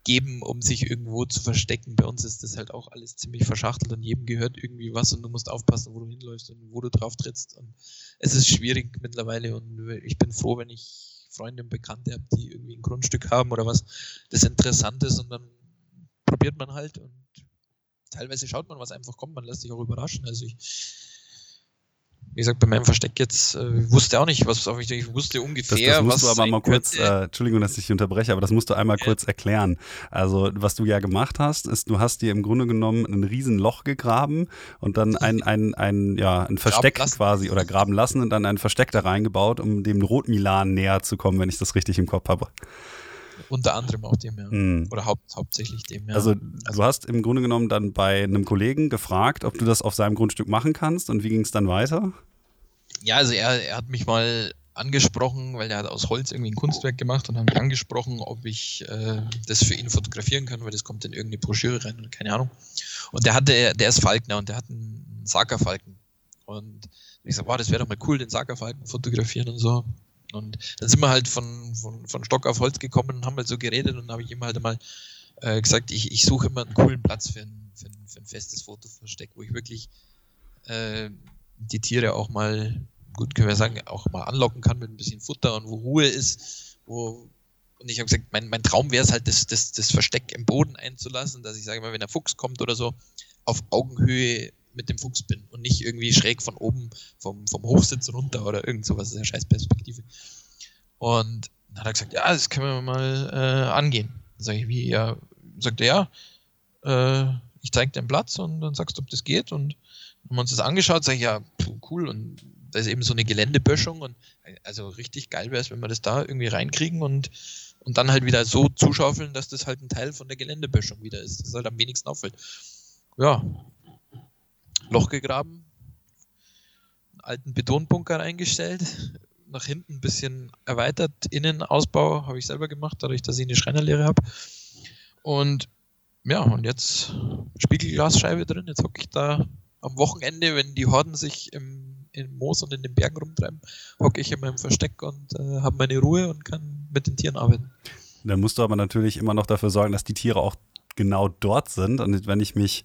geben, um sich irgendwo zu verstecken. Bei uns ist das halt auch alles ziemlich verschachtelt und jedem gehört irgendwie was und du musst aufpassen, wo du hinläufst und wo du drauf trittst. Und es ist schwierig mittlerweile und ich bin froh, wenn ich Freunde und Bekannte habe, die irgendwie ein Grundstück haben oder was, das interessant ist und dann probiert man halt und teilweise schaut man, was einfach kommt, man lässt sich auch überraschen. Also ich, wie gesagt, bei meinem Versteck jetzt, äh, wusste auch nicht, was auf mich, ich wusste ungefähr, das, das musst was. du aber mal kurz, äh, Entschuldigung, dass ich dich unterbreche, aber das musst du einmal ja. kurz erklären. Also, was du ja gemacht hast, ist, du hast dir im Grunde genommen ein Riesenloch gegraben und dann ein, ein, ein, ja, ein Versteck quasi oder graben lassen und dann ein Versteck da reingebaut, um dem Rotmilan näher zu kommen, wenn ich das richtig im Kopf habe. Unter anderem auch dem, ja. Mhm. Oder haupt, hauptsächlich dem, ja. Also, also, du hast im Grunde genommen dann bei einem Kollegen gefragt, ob du das auf seinem Grundstück machen kannst und wie ging es dann weiter? Ja, also er, er hat mich mal angesprochen, weil er hat aus Holz irgendwie ein Kunstwerk gemacht und hat mich angesprochen, ob ich äh, das für ihn fotografieren kann, weil das kommt in irgendeine Broschüre rein oder keine Ahnung. Und der hatte, der ist Falkner und der hat einen Sakerfalken. Und ich sag, wow, das wäre doch mal cool, den Sakerfalken fotografieren und so. Und dann sind wir halt von, von, von Stock auf Holz gekommen und haben halt so geredet und habe ich ihm halt einmal äh, gesagt, ich, ich suche immer einen coolen Platz für ein, für ein, für ein festes Fotoversteck, wo ich wirklich äh, die Tiere auch mal, gut können wir sagen, auch mal anlocken kann mit ein bisschen Futter und wo Ruhe ist, wo und ich habe gesagt, mein, mein Traum wäre es halt, das, das, das Versteck im Boden einzulassen, dass ich sage mal, wenn der Fuchs kommt oder so, auf Augenhöhe mit dem Fuchs bin und nicht irgendwie schräg von oben vom, vom Hochsitz runter oder irgend sowas. Das ist eine scheiß Perspektive. Und dann hat er gesagt, ja, das können wir mal äh, angehen. Dann sage ich, wie, ja, sagt er, ja, äh, ich zeige dir einen Platz und dann sagst du, ob das geht. Und haben wir uns das angeschaut, sage ich, ja, cool. Und da ist eben so eine Geländeböschung und also richtig geil wäre es, wenn wir das da irgendwie reinkriegen und, und dann halt wieder so zuschaufeln, dass das halt ein Teil von der Geländeböschung wieder ist. Das halt am wenigsten auffällt. Ja. Loch gegraben, einen alten Betonbunker reingestellt, nach hinten ein bisschen erweitert, Innenausbau habe ich selber gemacht, dadurch, dass ich eine Schreinerlehre habe. Und ja, und jetzt Spiegelglasscheibe drin. Jetzt hocke ich da am Wochenende, wenn die Horden sich im, im Moos und in den Bergen rumtreiben, hocke ich in meinem Versteck und äh, habe meine Ruhe und kann mit den Tieren arbeiten. Dann musst du aber natürlich immer noch dafür sorgen, dass die Tiere auch genau dort sind. Und wenn ich mich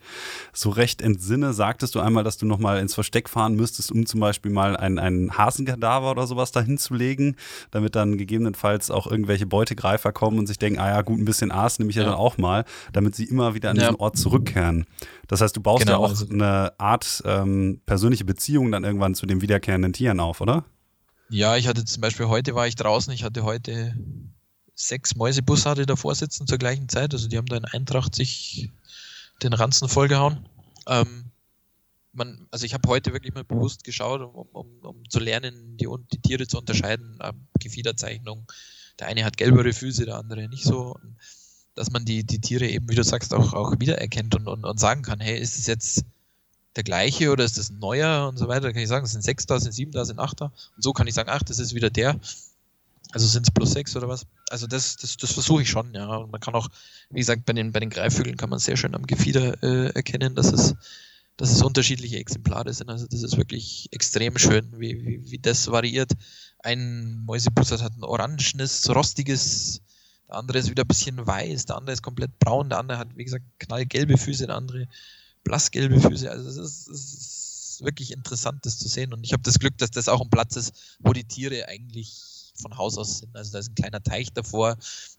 so recht entsinne, sagtest du einmal, dass du nochmal ins Versteck fahren müsstest, um zum Beispiel mal ein, ein Hasenkadaver oder sowas dahin zu legen, damit dann gegebenenfalls auch irgendwelche Beutegreifer kommen und sich denken, ah ja, gut, ein bisschen Aas nehme ich ja, ja dann auch mal, damit sie immer wieder an ja. diesen Ort zurückkehren. Das heißt, du baust genau, ja auch also eine Art ähm, persönliche Beziehung dann irgendwann zu den wiederkehrenden Tieren auf, oder? Ja, ich hatte zum Beispiel heute war ich draußen, ich hatte heute sechs Mäusebussarde davor sitzen zur gleichen Zeit. Also die haben da in Eintracht sich den Ranzen vollgehauen. Ähm, man, also ich habe heute wirklich mal bewusst geschaut, um, um, um zu lernen, die, die, Tiere zu unterscheiden. Ähm, Gefiederzeichnung. Der eine hat gelbere Füße, der andere nicht so. Dass man die, die Tiere eben, wie du sagst, auch, auch wiedererkennt und, und, und sagen kann, hey, ist es jetzt der gleiche oder ist das ein neuer und so weiter. Da kann ich sagen, es sind sechs da, sind sieben da, sind acht da. Und so kann ich sagen, ach, das ist wieder der. Also sind es plus sechs oder was? Also das, das, das versuche ich schon, ja. Und man kann auch, wie gesagt, bei den, bei den Greifvögeln kann man sehr schön am Gefieder äh, erkennen, dass es, dass es unterschiedliche Exemplare sind. Also das ist wirklich extrem schön, wie, wie, wie das variiert. Ein Mäusebussard hat ein orangenes, rostiges, der andere ist wieder ein bisschen weiß, der andere ist komplett braun, der andere hat, wie gesagt, knallgelbe Füße, der andere blassgelbe Füße. Also das ist, das ist wirklich interessant, das zu sehen. Und ich habe das Glück, dass das auch ein Platz ist, wo die Tiere eigentlich von Haus aus sind. Also da ist ein kleiner Teich davor.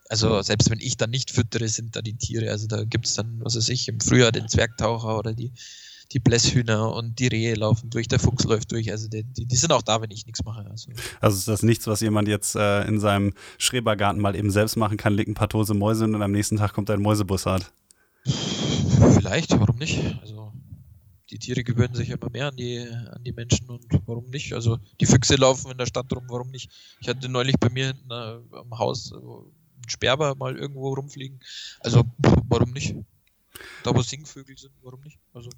Also selbst wenn ich dann nicht füttere, sind da die Tiere. Also da gibt es dann, was weiß ich, im Frühjahr den Zwergtaucher oder die, die Blässhühner und die Rehe laufen durch, der Fuchs läuft durch. Also die, die, die sind auch da, wenn ich nichts mache. Also, also ist das nichts, was jemand jetzt äh, in seinem Schrebergarten mal eben selbst machen kann, legt ein paar Tose Mäuse und am nächsten Tag kommt ein Mäusebussard? Vielleicht, warum nicht? Also die Tiere gewöhnen sich immer mehr an die, an die Menschen und warum nicht? Also die Füchse laufen in der Stadt rum, warum nicht? Ich hatte neulich bei mir in, äh, am Haus äh, einen Sperber mal irgendwo rumfliegen. Also warum nicht? Da wo Singvögel sind, warum nicht? Also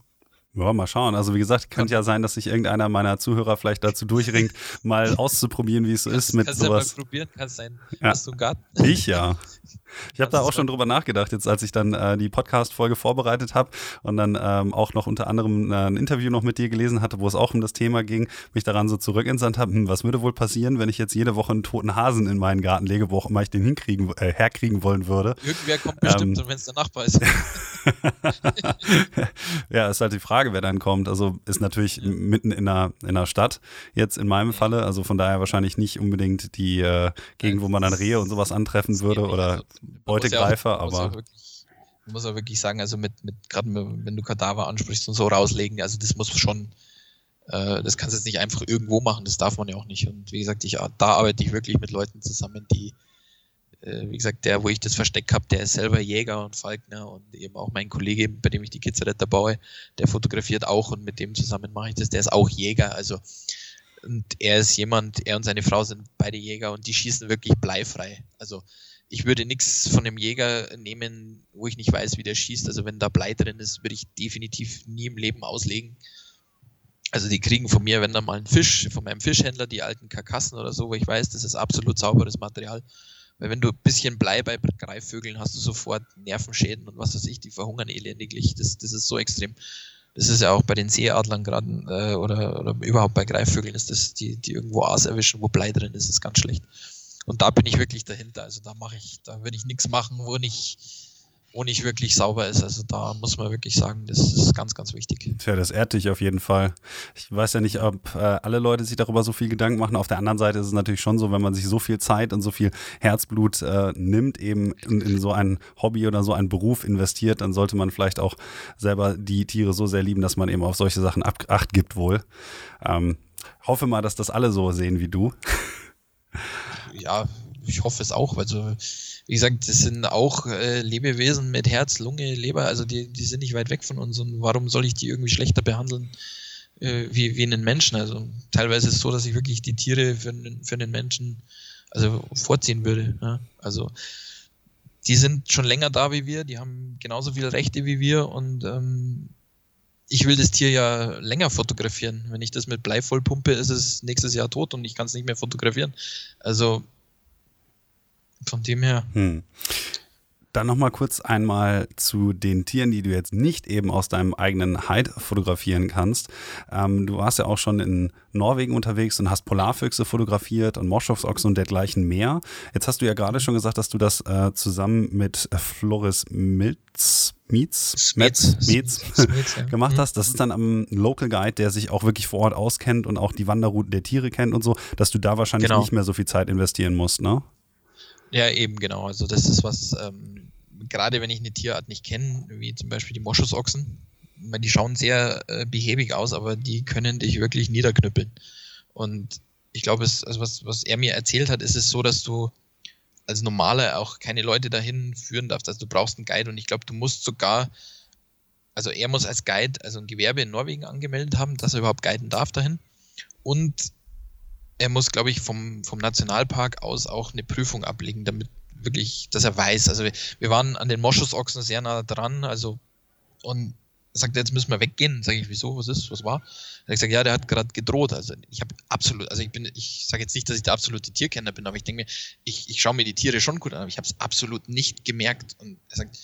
ja, mal schauen. Also wie gesagt, könnte ja sein, dass sich irgendeiner meiner Zuhörer vielleicht dazu durchringt, [laughs] mal auszuprobieren, wie es so ist mit kannst sowas. Kannst du mal probieren? Kannst sein, ja. hast du einen Garten? Ich ja. Ich habe da auch schon drüber nachgedacht, jetzt als ich dann äh, die Podcast-Folge vorbereitet habe und dann ähm, auch noch unter anderem äh, ein Interview noch mit dir gelesen hatte, wo es auch um das Thema ging, mich daran so zurückentsandt habe, hm, was würde wohl passieren, wenn ich jetzt jede Woche einen toten Hasen in meinen Garten lege, wo auch immer ich den hinkriegen, äh, herkriegen wollen würde. Irgendwer kommt bestimmt, ähm, wenn es der Nachbar ist. [laughs] [laughs] ja, ist halt die Frage, wer dann kommt. Also ist natürlich ja. mitten in einer, in einer Stadt jetzt in meinem Falle, also von daher wahrscheinlich nicht unbedingt die äh, Gegend, wo man dann Rehe und sowas antreffen würde oder Beutegreifer, aber. Ja wirklich, muss auch wirklich sagen, also mit, mit gerade wenn du Kadaver ansprichst und so rauslegen, also das muss schon, äh, das kannst du jetzt nicht einfach irgendwo machen, das darf man ja auch nicht. Und wie gesagt, ich, da arbeite ich wirklich mit Leuten zusammen, die, äh, wie gesagt, der, wo ich das Versteck habe, der ist selber Jäger und Falkner und eben auch mein Kollege, bei dem ich die Kitzretter baue, der fotografiert auch und mit dem zusammen mache ich das, der ist auch Jäger, also und er ist jemand, er und seine Frau sind beide Jäger und die schießen wirklich bleifrei. Also ich würde nichts von einem Jäger nehmen, wo ich nicht weiß, wie der schießt. Also wenn da Blei drin ist, würde ich definitiv nie im Leben auslegen. Also die kriegen von mir, wenn da mal ein Fisch, von meinem Fischhändler, die alten Karkassen oder so, wo ich weiß, das ist absolut sauberes Material. Weil wenn du ein bisschen Blei bei Greifvögeln hast du sofort Nervenschäden und was weiß ich, die verhungern elendiglich. Das, das ist so extrem. Das ist ja auch bei den Seeadlern gerade äh, oder, oder überhaupt bei Greifvögeln ist das, die, die irgendwo Aas erwischen, wo Blei drin ist, ist ganz schlecht. Und da bin ich wirklich dahinter. Also da mache ich, da würde ich nichts machen, wo nicht, wo nicht wirklich sauber ist. Also da muss man wirklich sagen, das ist ganz, ganz wichtig. Tja, das ehrt dich auf jeden Fall. Ich weiß ja nicht, ob äh, alle Leute sich darüber so viel Gedanken machen. Auf der anderen Seite ist es natürlich schon so, wenn man sich so viel Zeit und so viel Herzblut äh, nimmt, eben in, in, so ein Hobby oder so einen Beruf investiert, dann sollte man vielleicht auch selber die Tiere so sehr lieben, dass man eben auf solche Sachen ab, Acht gibt wohl. Ähm, hoffe mal, dass das alle so sehen wie du. Ja, ich hoffe es auch. Also, wie gesagt, das sind auch äh, Lebewesen mit Herz, Lunge, Leber. Also, die, die sind nicht weit weg von uns. Und warum soll ich die irgendwie schlechter behandeln äh, wie, wie einen Menschen? Also, teilweise ist es so, dass ich wirklich die Tiere für, für einen Menschen also vorziehen würde. Ja? Also, die sind schon länger da wie wir, die haben genauso viele Rechte wie wir und ähm, ich will das Tier ja länger fotografieren. Wenn ich das mit Blei vollpumpe, ist es nächstes Jahr tot und ich kann es nicht mehr fotografieren. Also von dem her. Hm. Dann nochmal kurz einmal zu den Tieren, die du jetzt nicht eben aus deinem eigenen Hide fotografieren kannst. Ähm, du warst ja auch schon in Norwegen unterwegs und hast Polarfüchse fotografiert und Moschofsochsen und dergleichen mehr. Jetzt hast du ja gerade schon gesagt, dass du das äh, zusammen mit Floris Milz, Mietz, Metz, Mietz, [laughs] ja. [laughs] gemacht hast. Das ist dann am Local Guide, der sich auch wirklich vor Ort auskennt und auch die Wanderrouten der Tiere kennt und so, dass du da wahrscheinlich genau. nicht mehr so viel Zeit investieren musst, ne? Ja, eben genau. Also das ist was, ähm, gerade wenn ich eine Tierart nicht kenne, wie zum Beispiel die Moschusochsen, die schauen sehr äh, behäbig aus, aber die können dich wirklich niederknüppeln. Und ich glaube, also was, was er mir erzählt hat, ist es so, dass du als Normaler auch keine Leute dahin führen darfst. Also du brauchst einen Guide und ich glaube, du musst sogar, also er muss als Guide, also ein Gewerbe in Norwegen angemeldet haben, dass er überhaupt guiden darf dahin. Und er muss, glaube ich, vom, vom Nationalpark aus auch eine Prüfung ablegen, damit wirklich, dass er weiß. Also wir, wir waren an den Moschusochsen sehr nah dran, also und er sagt, jetzt müssen wir weggehen. Sage ich, wieso, was ist, was war? Er hat gesagt, ja, der hat gerade gedroht. Also ich habe absolut, also ich bin, ich sage jetzt nicht, dass ich der absolute Tierkenner bin, aber ich denke mir, ich, ich schaue mir die Tiere schon gut an, aber ich habe es absolut nicht gemerkt. Und er sagt,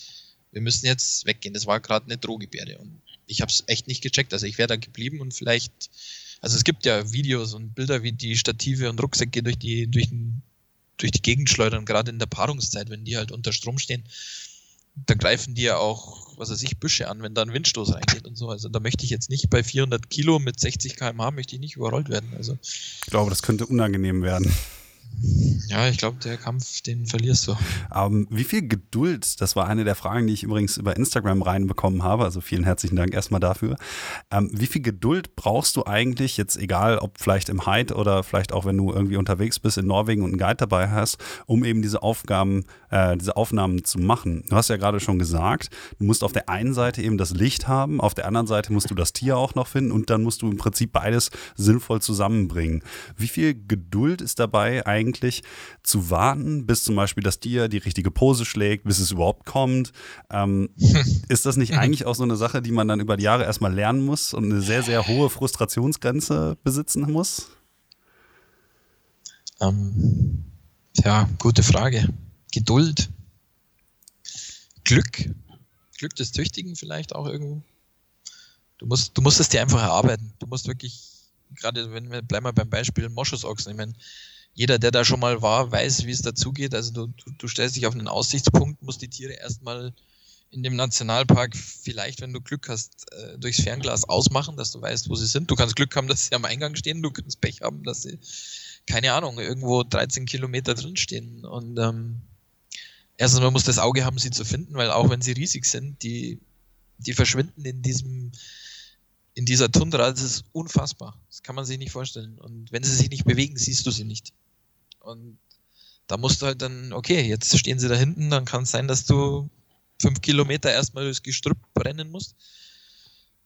wir müssen jetzt weggehen. Das war gerade eine Drohgebärde. Und ich habe es echt nicht gecheckt. Also ich wäre da geblieben und vielleicht also es gibt ja Videos und Bilder, wie die Stative und Rucksäcke durch die, durch, durch die Gegend schleudern, gerade in der Paarungszeit, wenn die halt unter Strom stehen. Dann greifen die ja auch, was weiß ich, Büsche an, wenn da ein Windstoß reingeht und so. Also da möchte ich jetzt nicht bei 400 Kilo mit 60 km/h möchte ich nicht überrollt werden. Also ich glaube, das könnte unangenehm werden. Ja, ich glaube, der Kampf, den verlierst du. Um, wie viel Geduld, das war eine der Fragen, die ich übrigens über Instagram reinbekommen habe, also vielen herzlichen Dank erstmal dafür. Um, wie viel Geduld brauchst du eigentlich, jetzt egal, ob vielleicht im Hyde oder vielleicht auch, wenn du irgendwie unterwegs bist in Norwegen und einen Guide dabei hast, um eben diese Aufgaben, äh, diese Aufnahmen zu machen? Du hast ja gerade schon gesagt, du musst auf der einen Seite eben das Licht haben, auf der anderen Seite musst du das Tier auch noch finden und dann musst du im Prinzip beides sinnvoll zusammenbringen. Wie viel Geduld ist dabei eigentlich? zu warten, bis zum Beispiel das Tier die richtige Pose schlägt, bis es überhaupt kommt. Ähm, [laughs] ist das nicht eigentlich auch so eine Sache, die man dann über die Jahre erstmal lernen muss und eine sehr, sehr hohe Frustrationsgrenze besitzen muss? Ähm, ja, gute Frage. Geduld. Glück. Glück des Tüchtigen vielleicht auch irgendwo. Du musst, du musst es dir einfach erarbeiten. Du musst wirklich, gerade wenn wir bleiben wir beim Beispiel Moschusochsen, ich meine, jeder, der da schon mal war, weiß, wie es dazugeht. Also du, du, du stellst dich auf einen Aussichtspunkt, musst die Tiere erstmal in dem Nationalpark vielleicht, wenn du Glück hast, äh, durchs Fernglas ausmachen, dass du weißt, wo sie sind. Du kannst Glück haben, dass sie am Eingang stehen, du kannst Pech haben, dass sie, keine Ahnung, irgendwo 13 Kilometer drin stehen. Und ähm, erstens, man muss das Auge haben, sie zu finden, weil auch wenn sie riesig sind, die, die verschwinden in diesem in dieser Tundra, das ist unfassbar. Das kann man sich nicht vorstellen. Und wenn sie sich nicht bewegen, siehst du sie nicht. Und da musst du halt dann, okay, jetzt stehen sie da hinten, dann kann es sein, dass du fünf Kilometer erstmal durchs Gestrüpp rennen musst.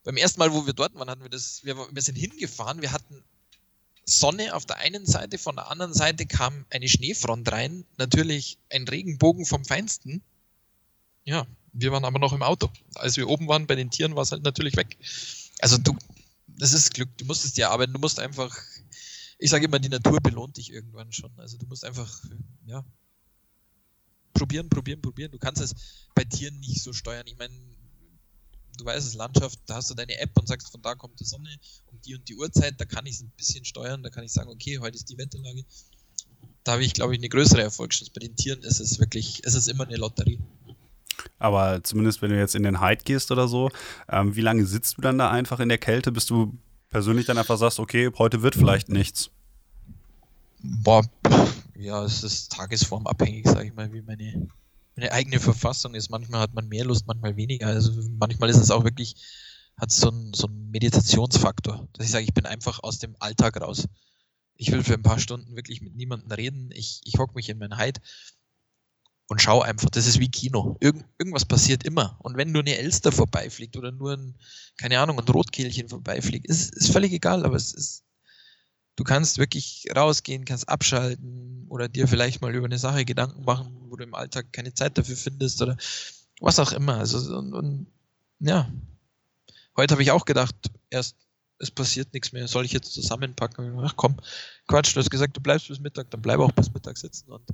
Beim ersten Mal, wo wir dort waren, hatten wir das, wir, wir sind hingefahren, wir hatten Sonne auf der einen Seite, von der anderen Seite kam eine Schneefront rein, natürlich ein Regenbogen vom Feinsten. Ja, wir waren aber noch im Auto. Als wir oben waren bei den Tieren, war es halt natürlich weg. Also du, das ist Glück, du musst es dir arbeiten, du musst einfach, ich sage immer, die Natur belohnt dich irgendwann schon. Also du musst einfach, ja, probieren, probieren, probieren. Du kannst es bei Tieren nicht so steuern. Ich meine, du weißt es, Landschaft, da hast du deine App und sagst, von da kommt die Sonne um die und die Uhrzeit, da kann ich es ein bisschen steuern, da kann ich sagen, okay, heute ist die Wetterlage. Da habe ich, glaube ich, eine größere Erfolgschance. Bei den Tieren ist es wirklich, es ist immer eine Lotterie. Aber zumindest, wenn du jetzt in den Hyde gehst oder so, ähm, wie lange sitzt du dann da einfach in der Kälte, bis du persönlich dann einfach sagst, okay, heute wird vielleicht nichts? Boah, ja, es ist tagesformabhängig, sage ich mal, wie meine, meine eigene Verfassung ist. Manchmal hat man mehr Lust, manchmal weniger. Also manchmal ist es auch wirklich, hat so einen so einen Meditationsfaktor, dass ich sage, ich bin einfach aus dem Alltag raus. Ich will für ein paar Stunden wirklich mit niemandem reden. Ich, ich hocke mich in mein Hyde und schau einfach. Das ist wie Kino. Irgend, irgendwas passiert immer. Und wenn nur eine Elster vorbeifliegt oder nur ein, keine Ahnung, ein Rotkehlchen vorbeifliegt, ist, ist völlig egal, aber es ist, du kannst wirklich rausgehen, kannst abschalten oder dir vielleicht mal über eine Sache Gedanken machen, wo du im Alltag keine Zeit dafür findest oder was auch immer. Also, und, und ja, heute habe ich auch gedacht, erst es passiert nichts mehr, soll ich jetzt zusammenpacken? Ach komm, Quatsch, du hast gesagt, du bleibst bis Mittag, dann bleib auch bis Mittag sitzen und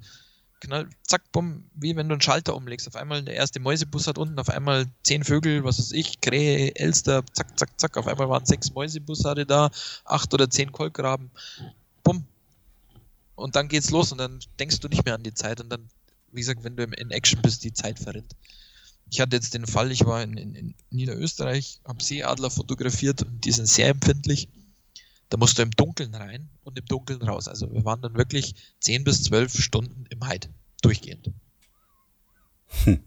knall, zack, bumm, wie wenn du einen Schalter umlegst. Auf einmal der erste Mäusebus hat unten, auf einmal zehn Vögel, was weiß ich, Krähe, Elster, zack, zack, zack, auf einmal waren sechs Mäusebussarde da, acht oder zehn Kolkraben, bumm. Und dann geht's los und dann denkst du nicht mehr an die Zeit und dann, wie gesagt, wenn du in Action bist, die Zeit verrinnt. Ich hatte jetzt den Fall, ich war in, in, in Niederösterreich, habe Seeadler fotografiert und die sind sehr empfindlich. Da musst du im Dunkeln rein und im Dunkeln raus. Also wir waren dann wirklich 10 bis 12 Stunden im Heid, durchgehend. Hm.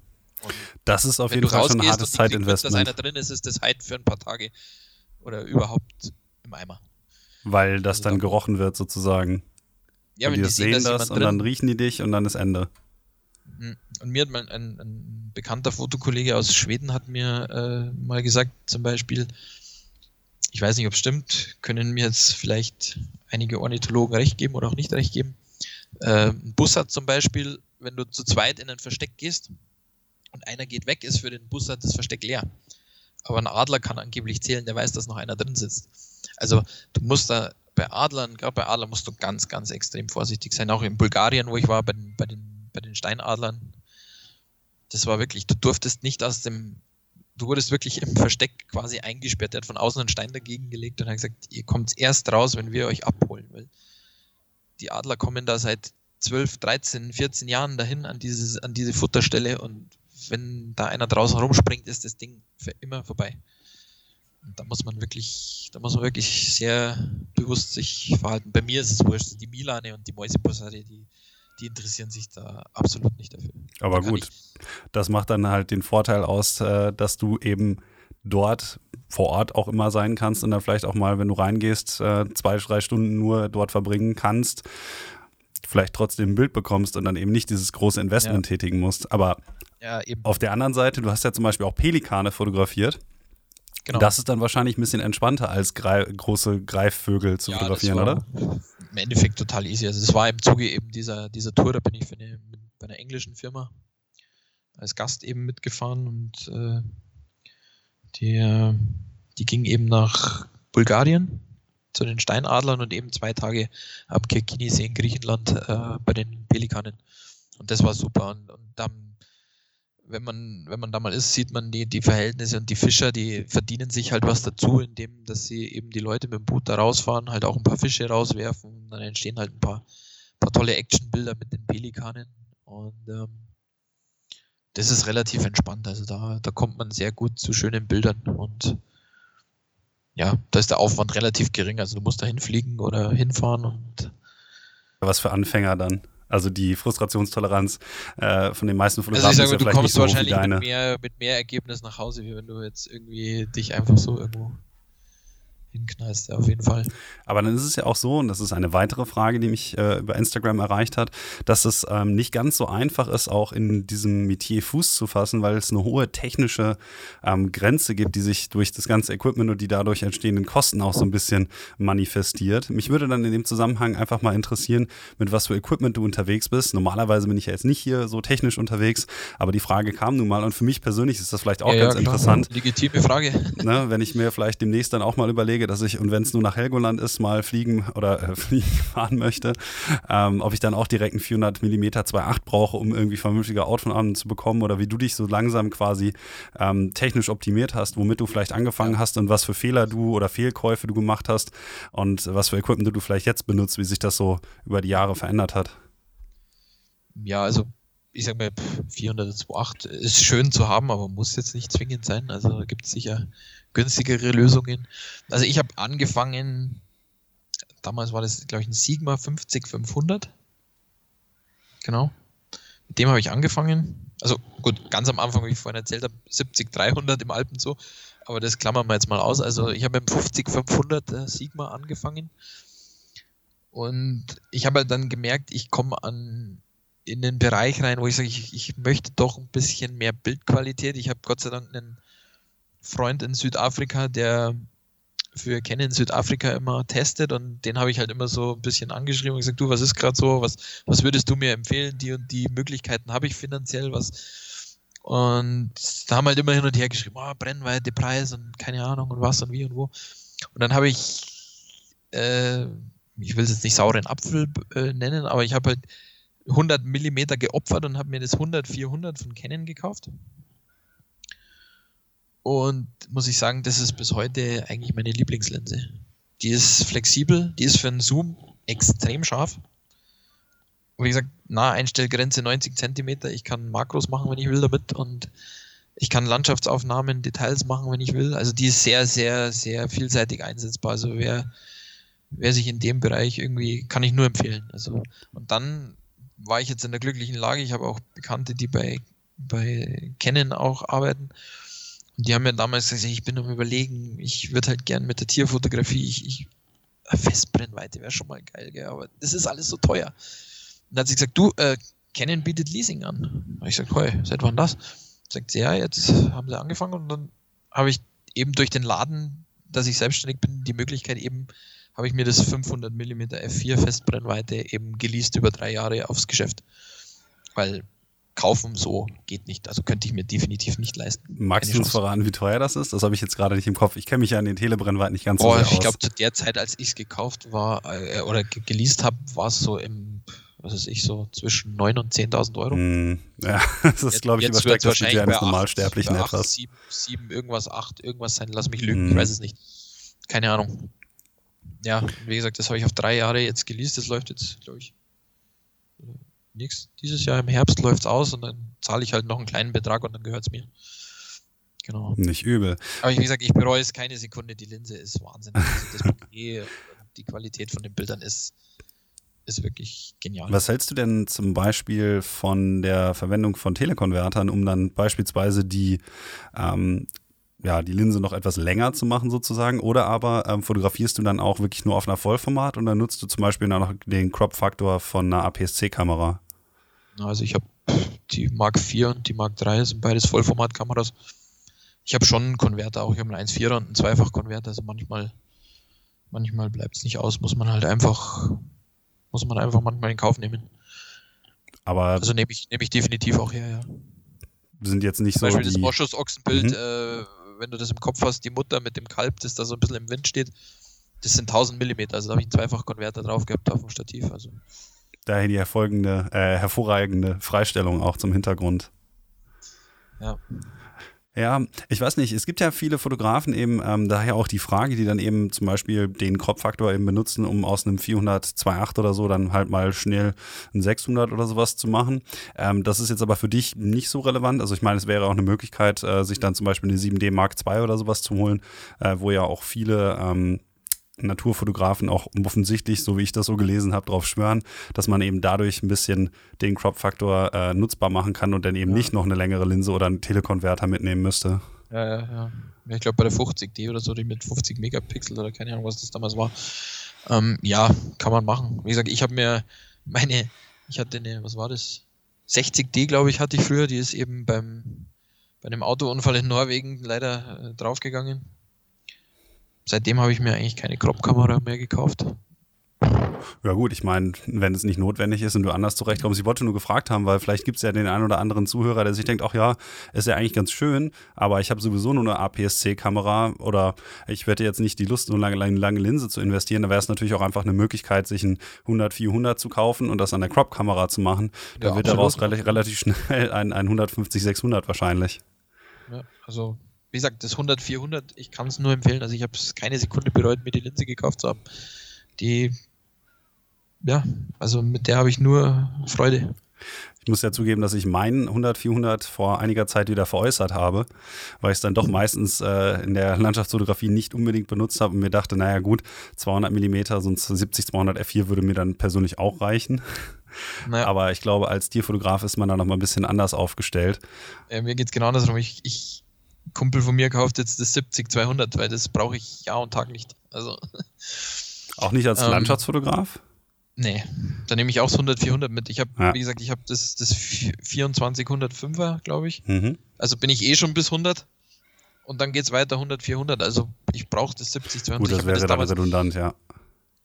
Das ist auf jeden Fall schon ein hartes Zeitinvestment. Wenn einer drin ist, ist das Heid für ein paar Tage oder überhaupt im Eimer. Weil das also dann gerochen wird sozusagen. Ja, und wenn die, die sehen, das und dann riechen die dich und dann ist Ende. Hm. Und mir hat mal ein, ein bekannter Fotokollege aus Schweden hat mir äh, mal gesagt, zum Beispiel, ich weiß nicht, ob es stimmt, können mir jetzt vielleicht einige Ornithologen recht geben oder auch nicht recht geben. Äh, ein Bussard zum Beispiel, wenn du zu zweit in ein Versteck gehst und einer geht weg, ist für den Bussard das Versteck leer. Aber ein Adler kann angeblich zählen, der weiß, dass noch einer drin sitzt. Also du musst da bei Adlern, gerade bei Adlern musst du ganz, ganz extrem vorsichtig sein. Auch in Bulgarien, wo ich war, bei den, bei den, bei den Steinadlern, das war wirklich, du durftest nicht aus dem, du wurdest wirklich im Versteck quasi eingesperrt. Der hat von außen einen Stein dagegen gelegt und hat gesagt, ihr kommt erst raus, wenn wir euch abholen. Weil die Adler kommen da seit 12, 13, 14 Jahren dahin an, dieses, an diese Futterstelle und wenn da einer draußen rumspringt, ist das Ding für immer vorbei. Und da muss man wirklich, da muss man wirklich sehr bewusst sich verhalten. Bei mir ist es wurscht, die Milane und die Mäusebussarde, die die interessieren sich da absolut nicht dafür. Aber da gut, das macht dann halt den Vorteil aus, äh, dass du eben dort vor Ort auch immer sein kannst und dann vielleicht auch mal, wenn du reingehst, äh, zwei, drei Stunden nur dort verbringen kannst, vielleicht trotzdem ein Bild bekommst und dann eben nicht dieses große Investment ja. tätigen musst. Aber ja, auf der anderen Seite, du hast ja zum Beispiel auch Pelikane fotografiert. Genau. Das ist dann wahrscheinlich ein bisschen entspannter als Grei große Greifvögel zu ja, fotografieren, oder? [laughs] Im Endeffekt total easy. Also es war im Zuge eben dieser, dieser Tour, da bin ich für eine, bei einer englischen Firma als Gast eben mitgefahren und äh, die, äh, die ging eben nach Bulgarien zu den Steinadlern und eben zwei Tage am Kirkini-See in Griechenland äh, bei den Pelikanen. Und das war super. Und, und dann wenn man, wenn man da mal ist, sieht man die, die Verhältnisse und die Fischer, die verdienen sich halt was dazu, indem, dass sie eben die Leute mit dem Boot da rausfahren, halt auch ein paar Fische rauswerfen. Dann entstehen halt ein paar, paar tolle Actionbilder mit den Pelikanen. Und ähm, das ist relativ entspannt. Also da, da kommt man sehr gut zu schönen Bildern und ja, da ist der Aufwand relativ gering. Also du musst da hinfliegen oder hinfahren und was für Anfänger dann? Also die Frustrationstoleranz äh, von den meisten Fotografen also ich sage, ist ja du kommst so wahrscheinlich mit mehr, mit mehr Ergebnis nach Hause, wie wenn du jetzt irgendwie dich einfach so irgendwo hinknallst, ja, auf jeden Fall. Aber dann ist es ja auch so, und das ist eine weitere Frage, die mich äh, über Instagram erreicht hat, dass es ähm, nicht ganz so einfach ist, auch in diesem Metier Fuß zu fassen, weil es eine hohe technische ähm, Grenze gibt, die sich durch das ganze Equipment und die dadurch entstehenden Kosten auch so ein bisschen manifestiert. Mich würde dann in dem Zusammenhang einfach mal interessieren, mit was für Equipment du unterwegs bist. Normalerweise bin ich ja jetzt nicht hier so technisch unterwegs, aber die Frage kam nun mal und für mich persönlich ist das vielleicht auch ja, ganz ja, interessant. Legitime Frage. Ne, wenn ich mir vielleicht demnächst dann auch mal überlege, Vorschläge, dass ich, und wenn es nur nach Helgoland ist, mal fliegen oder äh, [laughs] fliegen fahren möchte, ähm, ob ich dann auch direkt einen 400 mm 2.8 brauche, um irgendwie vernünftige Outfit zu bekommen oder wie du dich so langsam quasi ähm, technisch optimiert hast, womit du vielleicht angefangen hast und was für Fehler du oder Fehlkäufe du gemacht hast und was für Equipment du vielleicht jetzt benutzt, wie sich das so über die Jahre verändert hat. Ja, also ich sag mal, 400 ist schön zu haben, aber muss jetzt nicht zwingend sein. Also gibt es sicher günstigere Lösungen. Also ich habe angefangen, damals war das, glaube ich, ein Sigma 50500. Genau. Mit dem habe ich angefangen. Also gut, ganz am Anfang, wie ich vorhin erzählt habe, 70300 im Alpen so. Aber das klammern wir jetzt mal aus. Also ich habe mit dem 50500 äh, Sigma angefangen. Und ich habe halt dann gemerkt, ich komme an in den Bereich rein, wo ich sage, ich, ich möchte doch ein bisschen mehr Bildqualität. Ich habe Gott sei Dank einen Freund in Südafrika, der für Canon Südafrika immer testet und den habe ich halt immer so ein bisschen angeschrieben und gesagt, du, was ist gerade so, was, was würdest du mir empfehlen, die und die Möglichkeiten habe ich finanziell, was und da haben halt immer hin und her geschrieben, oh, Brennweite, Preis und keine Ahnung und was und wie und wo. Und dann habe ich, äh, ich will es jetzt nicht sauren Apfel äh, nennen, aber ich habe halt 100 Millimeter geopfert und habe mir das 100-400 von Canon gekauft. Und muss ich sagen, das ist bis heute eigentlich meine Lieblingslinse. Die ist flexibel, die ist für einen Zoom extrem scharf. Wie gesagt, Naheinstellgrenze 90 cm. Ich kann Makros machen, wenn ich will damit. Und ich kann Landschaftsaufnahmen, Details machen, wenn ich will. Also die ist sehr, sehr, sehr vielseitig einsetzbar. Also wer, wer sich in dem Bereich irgendwie, kann ich nur empfehlen. Also, und dann war ich jetzt in der glücklichen Lage. Ich habe auch Bekannte, die bei, bei Canon auch arbeiten. Und die haben mir damals gesagt, ich bin am überlegen, ich würde halt gern mit der Tierfotografie, ich, ich Festbrennweite wäre schon mal geil, gell, aber das ist alles so teuer. Und dann hat sie gesagt, du, äh, Canon bietet Leasing an. Und ich gesagt, hey, seit wann das? Sagt sie, ja, jetzt haben sie angefangen und dann habe ich eben durch den Laden, dass ich selbstständig bin, die Möglichkeit eben, habe ich mir das 500 mm F4 Festbrennweite eben geleast über drei Jahre aufs Geschäft. Weil kaufen so geht nicht. Also könnte ich mir definitiv nicht leisten. Magst du uns verraten, wie teuer das ist? Das habe ich jetzt gerade nicht im Kopf. Ich kenne mich ja an den Telebrennweiten nicht ganz Boah, so sehr Ich glaube, zu der Zeit, als ich es gekauft war äh, oder geleast habe, war es so im, was weiß ich, so zwischen 9.000 und 10.000 Euro. Mm, ja, [laughs] das ist, glaube ich, übersteigt das Budget eines Normalsterblichen etwas. 7, 7, irgendwas, 8, irgendwas sein, lass mich lügen, mm. ich weiß es nicht. Keine Ahnung. Ja, wie gesagt, das habe ich auf drei Jahre jetzt geleast. Das läuft jetzt, glaube ich, nächstes, dieses Jahr im Herbst läuft es aus und dann zahle ich halt noch einen kleinen Betrag und dann gehört es mir. Genau. Nicht übel. Aber wie gesagt, ich bereue es keine Sekunde. Die Linse ist Wahnsinn. Also das [laughs] Bouquet, die Qualität von den Bildern ist, ist wirklich genial. Was hältst du denn zum Beispiel von der Verwendung von Telekonvertern, um dann beispielsweise die ähm, ja, die Linse noch etwas länger zu machen sozusagen oder aber ähm, fotografierst du dann auch wirklich nur auf einer Vollformat und dann nutzt du zum Beispiel dann noch den Crop-Faktor von einer APS-C-Kamera? Also ich habe [clears throat] die Mark IV und die Mark III, sind beides Vollformatkameras. Ich habe schon einen Konverter auch, ich habe einen 1.4er und einen Zweifach-Konverter, also manchmal, manchmal bleibt es nicht aus, muss man halt einfach, muss man einfach manchmal in Kauf nehmen. Aber also nehme ich, nehm ich definitiv auch her, ja. Sind jetzt nicht Zum so. Beispiel das Moschus-Ochsenbild, mhm. äh, wenn du das im Kopf hast, die Mutter mit dem Kalb, das da so ein bisschen im Wind steht, das sind 1000 Millimeter. Also da habe ich einen Zweifach-Konverter drauf gehabt auf dem Stativ. Also. Daher die herfolgende, äh, hervorragende Freistellung auch zum Hintergrund. Ja. Ja, ich weiß nicht, es gibt ja viele Fotografen eben, ähm, daher auch die Frage, die dann eben zum Beispiel den Crop-Faktor eben benutzen, um aus einem 400 2.8 oder so dann halt mal schnell ein 600 oder sowas zu machen. Ähm, das ist jetzt aber für dich nicht so relevant. Also ich meine, es wäre auch eine Möglichkeit, äh, sich dann zum Beispiel eine 7D Mark II oder sowas zu holen, äh, wo ja auch viele ähm, Naturfotografen auch offensichtlich, so wie ich das so gelesen habe, darauf schwören, dass man eben dadurch ein bisschen den Crop-Faktor äh, nutzbar machen kann und dann eben ja. nicht noch eine längere Linse oder einen Telekonverter mitnehmen müsste. Ja, ja, ja. Ich glaube bei der 50D oder so, die mit 50 Megapixel oder keine Ahnung, was das damals war. Ähm, ja, kann man machen. Wie gesagt, ich habe mir meine, ich hatte eine, was war das? 60D, glaube ich, hatte ich früher, die ist eben beim, bei einem Autounfall in Norwegen leider äh, draufgegangen seitdem habe ich mir eigentlich keine Crop-Kamera mehr gekauft. Ja gut, ich meine, wenn es nicht notwendig ist und du anders zurechtkommst, ich wollte nur gefragt haben, weil vielleicht gibt es ja den einen oder anderen Zuhörer, der sich denkt, ach ja, ist ja eigentlich ganz schön, aber ich habe sowieso nur eine APS-C-Kamera oder ich werde jetzt nicht die Lust, so eine lange, lange, lange Linse zu investieren. Da wäre es natürlich auch einfach eine Möglichkeit, sich ein 100-400 zu kaufen und das an der Crop-Kamera zu machen. Da ja, wird daraus re relativ schnell ein, ein 150-600 wahrscheinlich. Ja, also wie gesagt, das 100, 400, ich kann es nur empfehlen. Also ich habe es keine Sekunde bereut, mir die Linse gekauft zu haben. Die, ja, also mit der habe ich nur Freude. Ich muss ja zugeben, dass ich meinen 100, 400 vor einiger Zeit wieder veräußert habe, weil ich es dann doch meistens äh, in der Landschaftsfotografie nicht unbedingt benutzt habe und mir dachte, naja gut, 200 mm, sonst 70, 200 F4 würde mir dann persönlich auch reichen. Naja. Aber ich glaube, als Tierfotograf ist man da noch mal ein bisschen anders aufgestellt. Ja, mir geht es genau andersrum. Ich, ich, Kumpel von mir kauft jetzt das 70-200, weil das brauche ich Jahr und Tag nicht. Also, [laughs] auch nicht als ähm, Landschaftsfotograf? Nee, da nehme ich auch das 100, 400 mit. Ich habe, ja. wie gesagt, ich habe das, das 24, 105er, glaube ich. Mhm. Also bin ich eh schon bis 100 und dann geht es weiter 100, 400. Also ich brauche das 70, 200. Gut, das wäre das dann redundant, ja.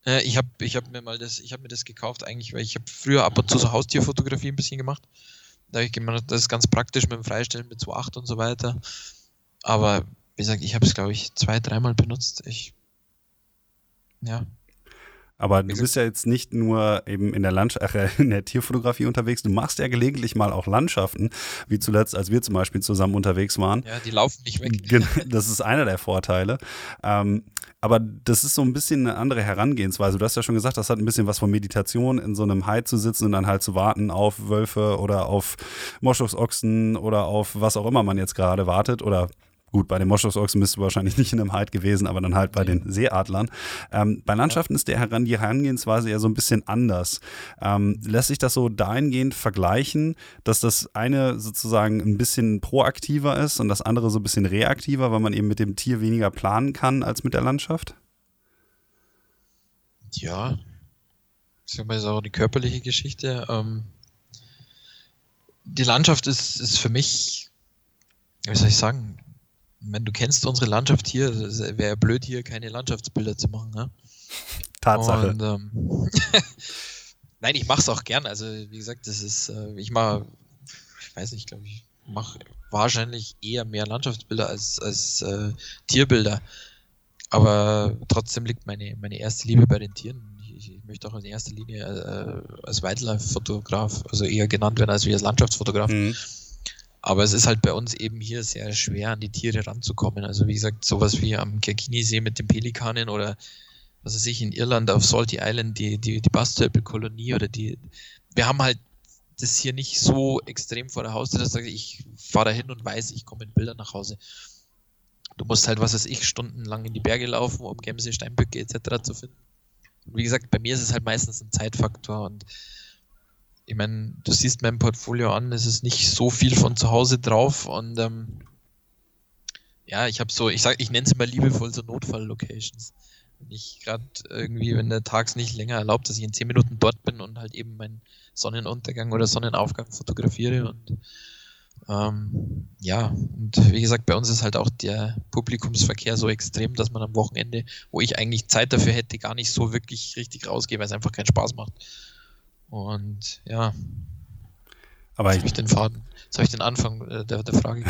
Äh, ich habe ich hab mir mal das, ich habe mir das gekauft eigentlich, weil ich habe früher ab und zu so Haustierfotografie ein bisschen gemacht. Da habe ich gemeint, das ist ganz praktisch mit dem Freistellen mit 2.8 und so weiter. Aber wie gesagt, ich habe es, glaube ich, zwei, dreimal benutzt. Ich, ja, aber du bist ja jetzt nicht nur eben in der, Landschaft, äh, in der Tierfotografie unterwegs, du machst ja gelegentlich mal auch Landschaften, wie zuletzt, als wir zum Beispiel zusammen unterwegs waren. Ja, die laufen nicht weg. Das ist einer der Vorteile. Ähm, aber das ist so ein bisschen eine andere Herangehensweise. Du hast ja schon gesagt, das hat ein bisschen was von Meditation, in so einem Hai zu sitzen und dann halt zu warten auf Wölfe oder auf Moschusochsen oder auf was auch immer man jetzt gerade wartet oder Gut, bei den Moschusochsen bist du wahrscheinlich nicht in einem Heid gewesen, aber dann halt bei den Seeadlern. Ähm, bei Landschaften ist der Heran die Herangehensweise ja so ein bisschen anders. Ähm, lässt sich das so dahingehend vergleichen, dass das eine sozusagen ein bisschen proaktiver ist und das andere so ein bisschen reaktiver, weil man eben mit dem Tier weniger planen kann als mit der Landschaft? Ja, ich sag mal, ist auch die körperliche Geschichte. Ähm, die Landschaft ist, ist für mich, wie soll ich sagen, wenn du kennst unsere Landschaft hier, wäre blöd hier keine Landschaftsbilder zu machen. Ne? Tatsache. Und, ähm, [laughs] Nein, ich mache es auch gern. Also wie gesagt, das ist, äh, ich mache, ich weiß nicht, glaube ich, mache wahrscheinlich eher mehr Landschaftsbilder als, als äh, Tierbilder. Aber trotzdem liegt meine, meine erste Liebe bei den Tieren. Ich, ich möchte auch in erster Linie äh, als Wildlife-Fotograf, also eher genannt werden als wie als Landschaftsfotograf. Mhm. Aber es ist halt bei uns eben hier sehr schwer, an die Tiere ranzukommen. Also wie gesagt, sowas wie am Kirkini-See mit den Pelikanen oder was weiß ich, in Irland auf Salty Island, die, die, die Bastelkolonie oder die. Wir haben halt das hier nicht so extrem vor der Haustür, dass ich fahre da hin und weiß, ich komme mit Bildern nach Hause. Du musst halt, was weiß ich, stundenlang in die Berge laufen, um Gämse, Steinböcke etc. zu finden. Und wie gesagt, bei mir ist es halt meistens ein Zeitfaktor und ich meine, du siehst mein Portfolio an, es ist nicht so viel von zu Hause drauf und ähm, ja, ich habe so, ich sag, ich nenne es immer liebevoll so Notfall-Locations. Wenn ich gerade irgendwie, wenn der Tag es nicht länger erlaubt, dass ich in zehn Minuten dort bin und halt eben meinen Sonnenuntergang oder Sonnenaufgang fotografiere und ähm, ja, und wie gesagt, bei uns ist halt auch der Publikumsverkehr so extrem, dass man am Wochenende, wo ich eigentlich Zeit dafür hätte, gar nicht so wirklich richtig rausgehe, weil es einfach keinen Spaß macht. Und ja. Aber ich, ich den Faden. Jetzt habe ich den Anfang äh, der, der Frage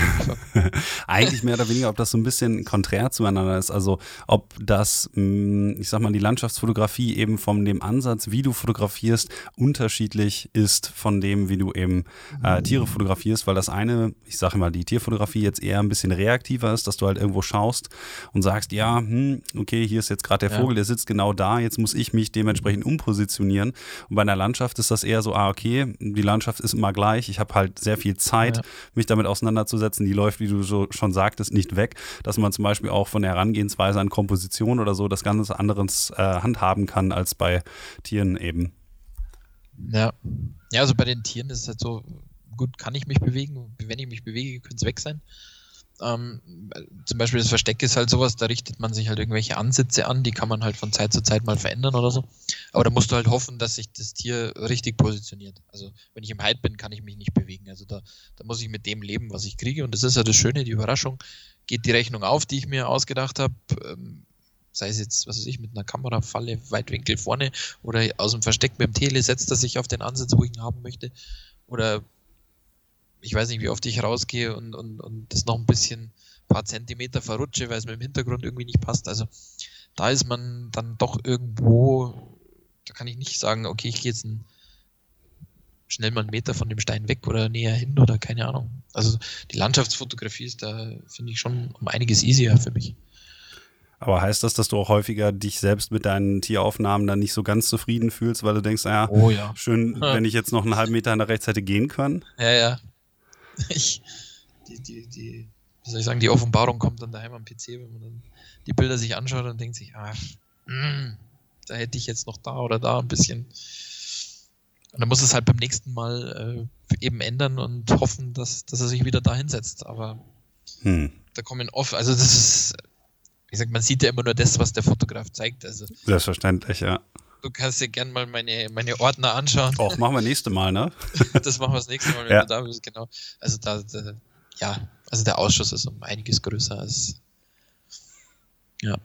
[laughs] Eigentlich mehr oder weniger, ob das so ein bisschen konträr zueinander ist. Also ob das, mm, ich sag mal, die Landschaftsfotografie eben von dem Ansatz, wie du fotografierst, unterschiedlich ist von dem, wie du eben äh, Tiere fotografierst, weil das eine, ich sage mal, die Tierfotografie jetzt eher ein bisschen reaktiver ist, dass du halt irgendwo schaust und sagst, ja, hm, okay, hier ist jetzt gerade der Vogel, ja. der sitzt genau da, jetzt muss ich mich dementsprechend umpositionieren. Und bei einer Landschaft ist das eher so, ah, okay, die Landschaft ist immer gleich, ich habe halt sehr viel Zeit ja. mich damit auseinanderzusetzen. Die läuft, wie du so schon sagtest, nicht weg. Dass man zum Beispiel auch von der Herangehensweise an Komposition oder so das Ganze anderes äh, handhaben kann als bei Tieren eben. Ja. Ja, also bei den Tieren ist es halt so, gut, kann ich mich bewegen? Wenn ich mich bewege, könnte es weg sein. Ähm, zum Beispiel das Versteck ist halt sowas, da richtet man sich halt irgendwelche Ansätze an, die kann man halt von Zeit zu Zeit mal verändern oder so. Aber da musst du halt hoffen, dass sich das Tier richtig positioniert. Also wenn ich im Halt bin, kann ich mich nicht bewegen. Also da, da muss ich mit dem leben, was ich kriege. Und das ist ja das Schöne, die Überraschung. Geht die Rechnung auf, die ich mir ausgedacht habe, ähm, sei es jetzt, was weiß ich, mit einer Kamerafalle Weitwinkel vorne oder aus dem Versteck mit dem Tele setzt er sich auf den Ansatz, wo ich ihn haben möchte. Oder ich weiß nicht, wie oft ich rausgehe und, und, und das noch ein bisschen ein paar Zentimeter verrutsche, weil es mir im Hintergrund irgendwie nicht passt. Also da ist man dann doch irgendwo, da kann ich nicht sagen, okay, ich gehe jetzt ein, schnell mal einen Meter von dem Stein weg oder näher hin oder keine Ahnung. Also die Landschaftsfotografie ist da, finde ich, schon um einiges easier für mich. Aber heißt das, dass du auch häufiger dich selbst mit deinen Tieraufnahmen dann nicht so ganz zufrieden fühlst, weil du denkst, naja, oh, ja. schön, wenn ich jetzt noch einen halben Meter nach rechts hätte gehen können? Ja, ja. Ich, die, die, die, wie soll ich sagen, die Offenbarung kommt dann daheim am PC, wenn man dann die Bilder sich anschaut und denkt sich, ah, mh, mm, da hätte ich jetzt noch da oder da ein bisschen. Und dann muss es halt beim nächsten Mal äh, eben ändern und hoffen, dass, dass er sich wieder da hinsetzt. Aber hm. da kommen oft, also das ist, ich sag, man sieht ja immer nur das, was der Fotograf zeigt. Also, Selbstverständlich, ja. Du kannst dir gerne mal meine, meine Ordner anschauen. Auch machen wir nächste Mal, ne? [laughs] das machen wir das nächste Mal, wenn ja. du da bist, genau. Also da, da, ja, also der Ausschuss ist um einiges größer als ja.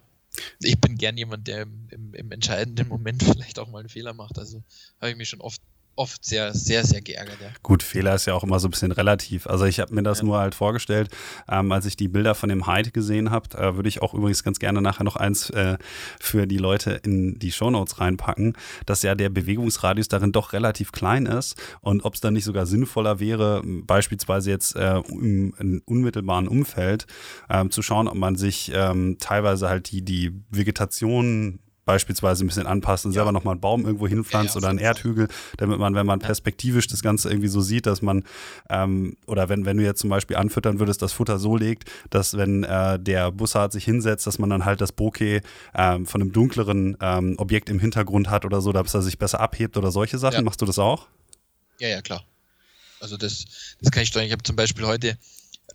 Ich bin gern jemand, der im, im, im entscheidenden Moment [laughs] vielleicht auch mal einen Fehler macht. Also habe ich mich schon oft oft sehr, sehr, sehr geärgert. Ja. Gut, Fehler ist ja auch immer so ein bisschen relativ. Also ich habe mir das ja. nur halt vorgestellt, ähm, als ich die Bilder von dem Hyde gesehen habe, äh, würde ich auch übrigens ganz gerne nachher noch eins äh, für die Leute in die Shownotes reinpacken, dass ja der Bewegungsradius darin doch relativ klein ist und ob es dann nicht sogar sinnvoller wäre, beispielsweise jetzt äh, im, im, unmittelbaren Umfeld ähm, zu schauen, ob man sich ähm, teilweise halt die, die Vegetation beispielsweise ein bisschen anpassen, ja. selber nochmal einen Baum irgendwo hinpflanzt ja, ja, oder einen Erdhügel, damit man, wenn man perspektivisch das Ganze irgendwie so sieht, dass man, ähm, oder wenn, wenn du jetzt zum Beispiel anfüttern würdest, das Futter so legt, dass wenn äh, der Bussard sich hinsetzt, dass man dann halt das Bokeh ähm, von einem dunkleren ähm, Objekt im Hintergrund hat oder so, dass er sich besser abhebt oder solche Sachen. Machst du das auch? Ja, ja, klar. Also das, das kann ich steuern. Ich habe zum Beispiel heute,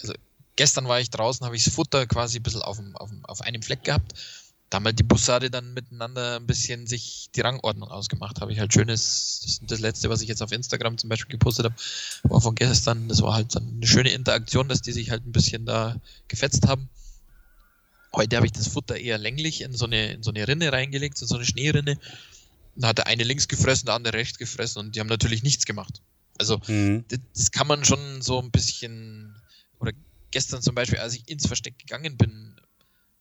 also gestern war ich draußen, habe ich das Futter quasi ein bisschen auf, auf, auf einem Fleck gehabt da haben halt die Bussarde dann miteinander ein bisschen sich die Rangordnung ausgemacht. Habe ich halt schönes, das, das letzte, was ich jetzt auf Instagram zum Beispiel gepostet habe, war von gestern, das war halt dann eine schöne Interaktion, dass die sich halt ein bisschen da gefetzt haben. Heute habe ich das Futter eher länglich in so eine, in so eine Rinne reingelegt, in so eine Schneerinne. Da hat der eine links gefressen, der andere rechts gefressen und die haben natürlich nichts gemacht. Also mhm. das, das kann man schon so ein bisschen, oder gestern zum Beispiel, als ich ins Versteck gegangen bin,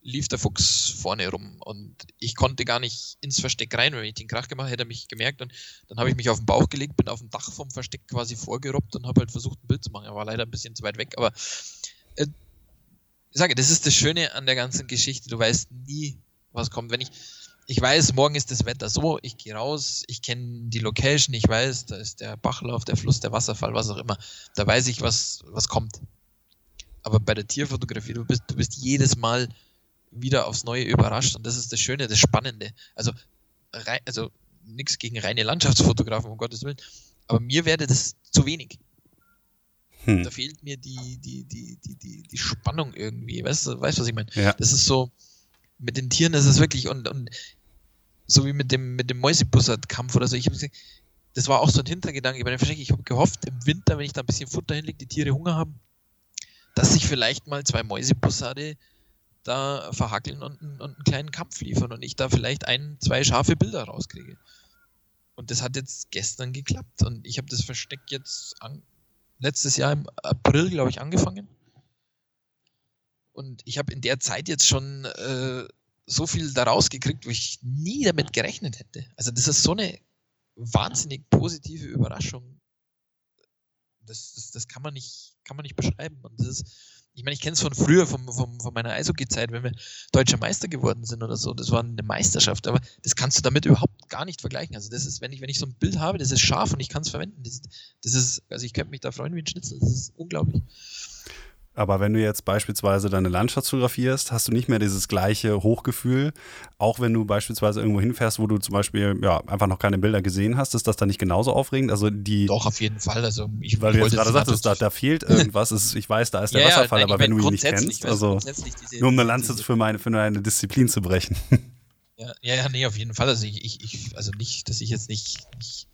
lief der Fuchs vorne rum und ich konnte gar nicht ins Versteck rein. Wenn ich den Krach gemacht hätte, er mich gemerkt und dann habe ich mich auf den Bauch gelegt, bin auf dem Dach vom Versteck quasi vorgerobbt und habe halt versucht, ein Bild zu machen. Er war leider ein bisschen zu weit weg, aber äh, ich sage, das ist das Schöne an der ganzen Geschichte. Du weißt nie, was kommt. Wenn ich, ich weiß, morgen ist das Wetter so, ich gehe raus, ich kenne die Location, ich weiß, da ist der Bachlauf, der Fluss, der Wasserfall, was auch immer. Da weiß ich, was, was kommt. Aber bei der Tierfotografie, du bist, du bist jedes Mal wieder aufs Neue überrascht und das ist das Schöne, das Spannende. Also, also nichts gegen reine Landschaftsfotografen, um Gottes Willen, aber mir werde das zu wenig. Hm. Da fehlt mir die, die, die, die, die, die Spannung irgendwie. Weißt du, weißt, was ich meine? Ja. Das ist so, mit den Tieren ist es wirklich und, und so wie mit dem, mit dem Mäusebussard-Kampf oder so. Ich habe gesagt, das war auch so ein Hintergedanke bei dem Ich habe gehofft, im Winter, wenn ich da ein bisschen Futter hinlege, die Tiere Hunger haben, dass sich vielleicht mal zwei Mäusebussarde da verhackeln und, und einen kleinen Kampf liefern und ich da vielleicht ein, zwei scharfe Bilder rauskriege. Und das hat jetzt gestern geklappt und ich habe das Versteck jetzt an, letztes Jahr im April, glaube ich, angefangen. Und ich habe in der Zeit jetzt schon äh, so viel daraus gekriegt, wo ich nie damit gerechnet hätte. Also das ist so eine wahnsinnig positive Überraschung. Das, das, das kann man nicht, kann man nicht beschreiben. Und das ist, ich meine, ich kenne es von früher, vom, vom, von meiner Eishockey-Zeit, wenn wir deutscher Meister geworden sind oder so. Das war eine Meisterschaft, aber das kannst du damit überhaupt gar nicht vergleichen. Also das ist, wenn ich, wenn ich so ein Bild habe, das ist scharf und ich kann es verwenden. Das, das ist, also ich könnte mich da freuen wie ein Schnitzel. Das ist unglaublich. Aber wenn du jetzt beispielsweise deine Landschaft fotografierst, hast du nicht mehr dieses gleiche Hochgefühl. Auch wenn du beispielsweise irgendwo hinfährst, wo du zum Beispiel ja, einfach noch keine Bilder gesehen hast, ist das dann nicht genauso aufregend? Also die. Doch, auf jeden Fall. Also ich weil du jetzt gerade sagtest, da, da fehlt irgendwas. ist, ich weiß, da ist der ja, Wasserfall, nein, aber wenn du ihn nicht kennst, also nur um eine Lanze für, meine, für eine Disziplin zu brechen. Ja, ja, nee, auf jeden Fall. Also ich, ich, ich also nicht, dass ich jetzt nicht, nicht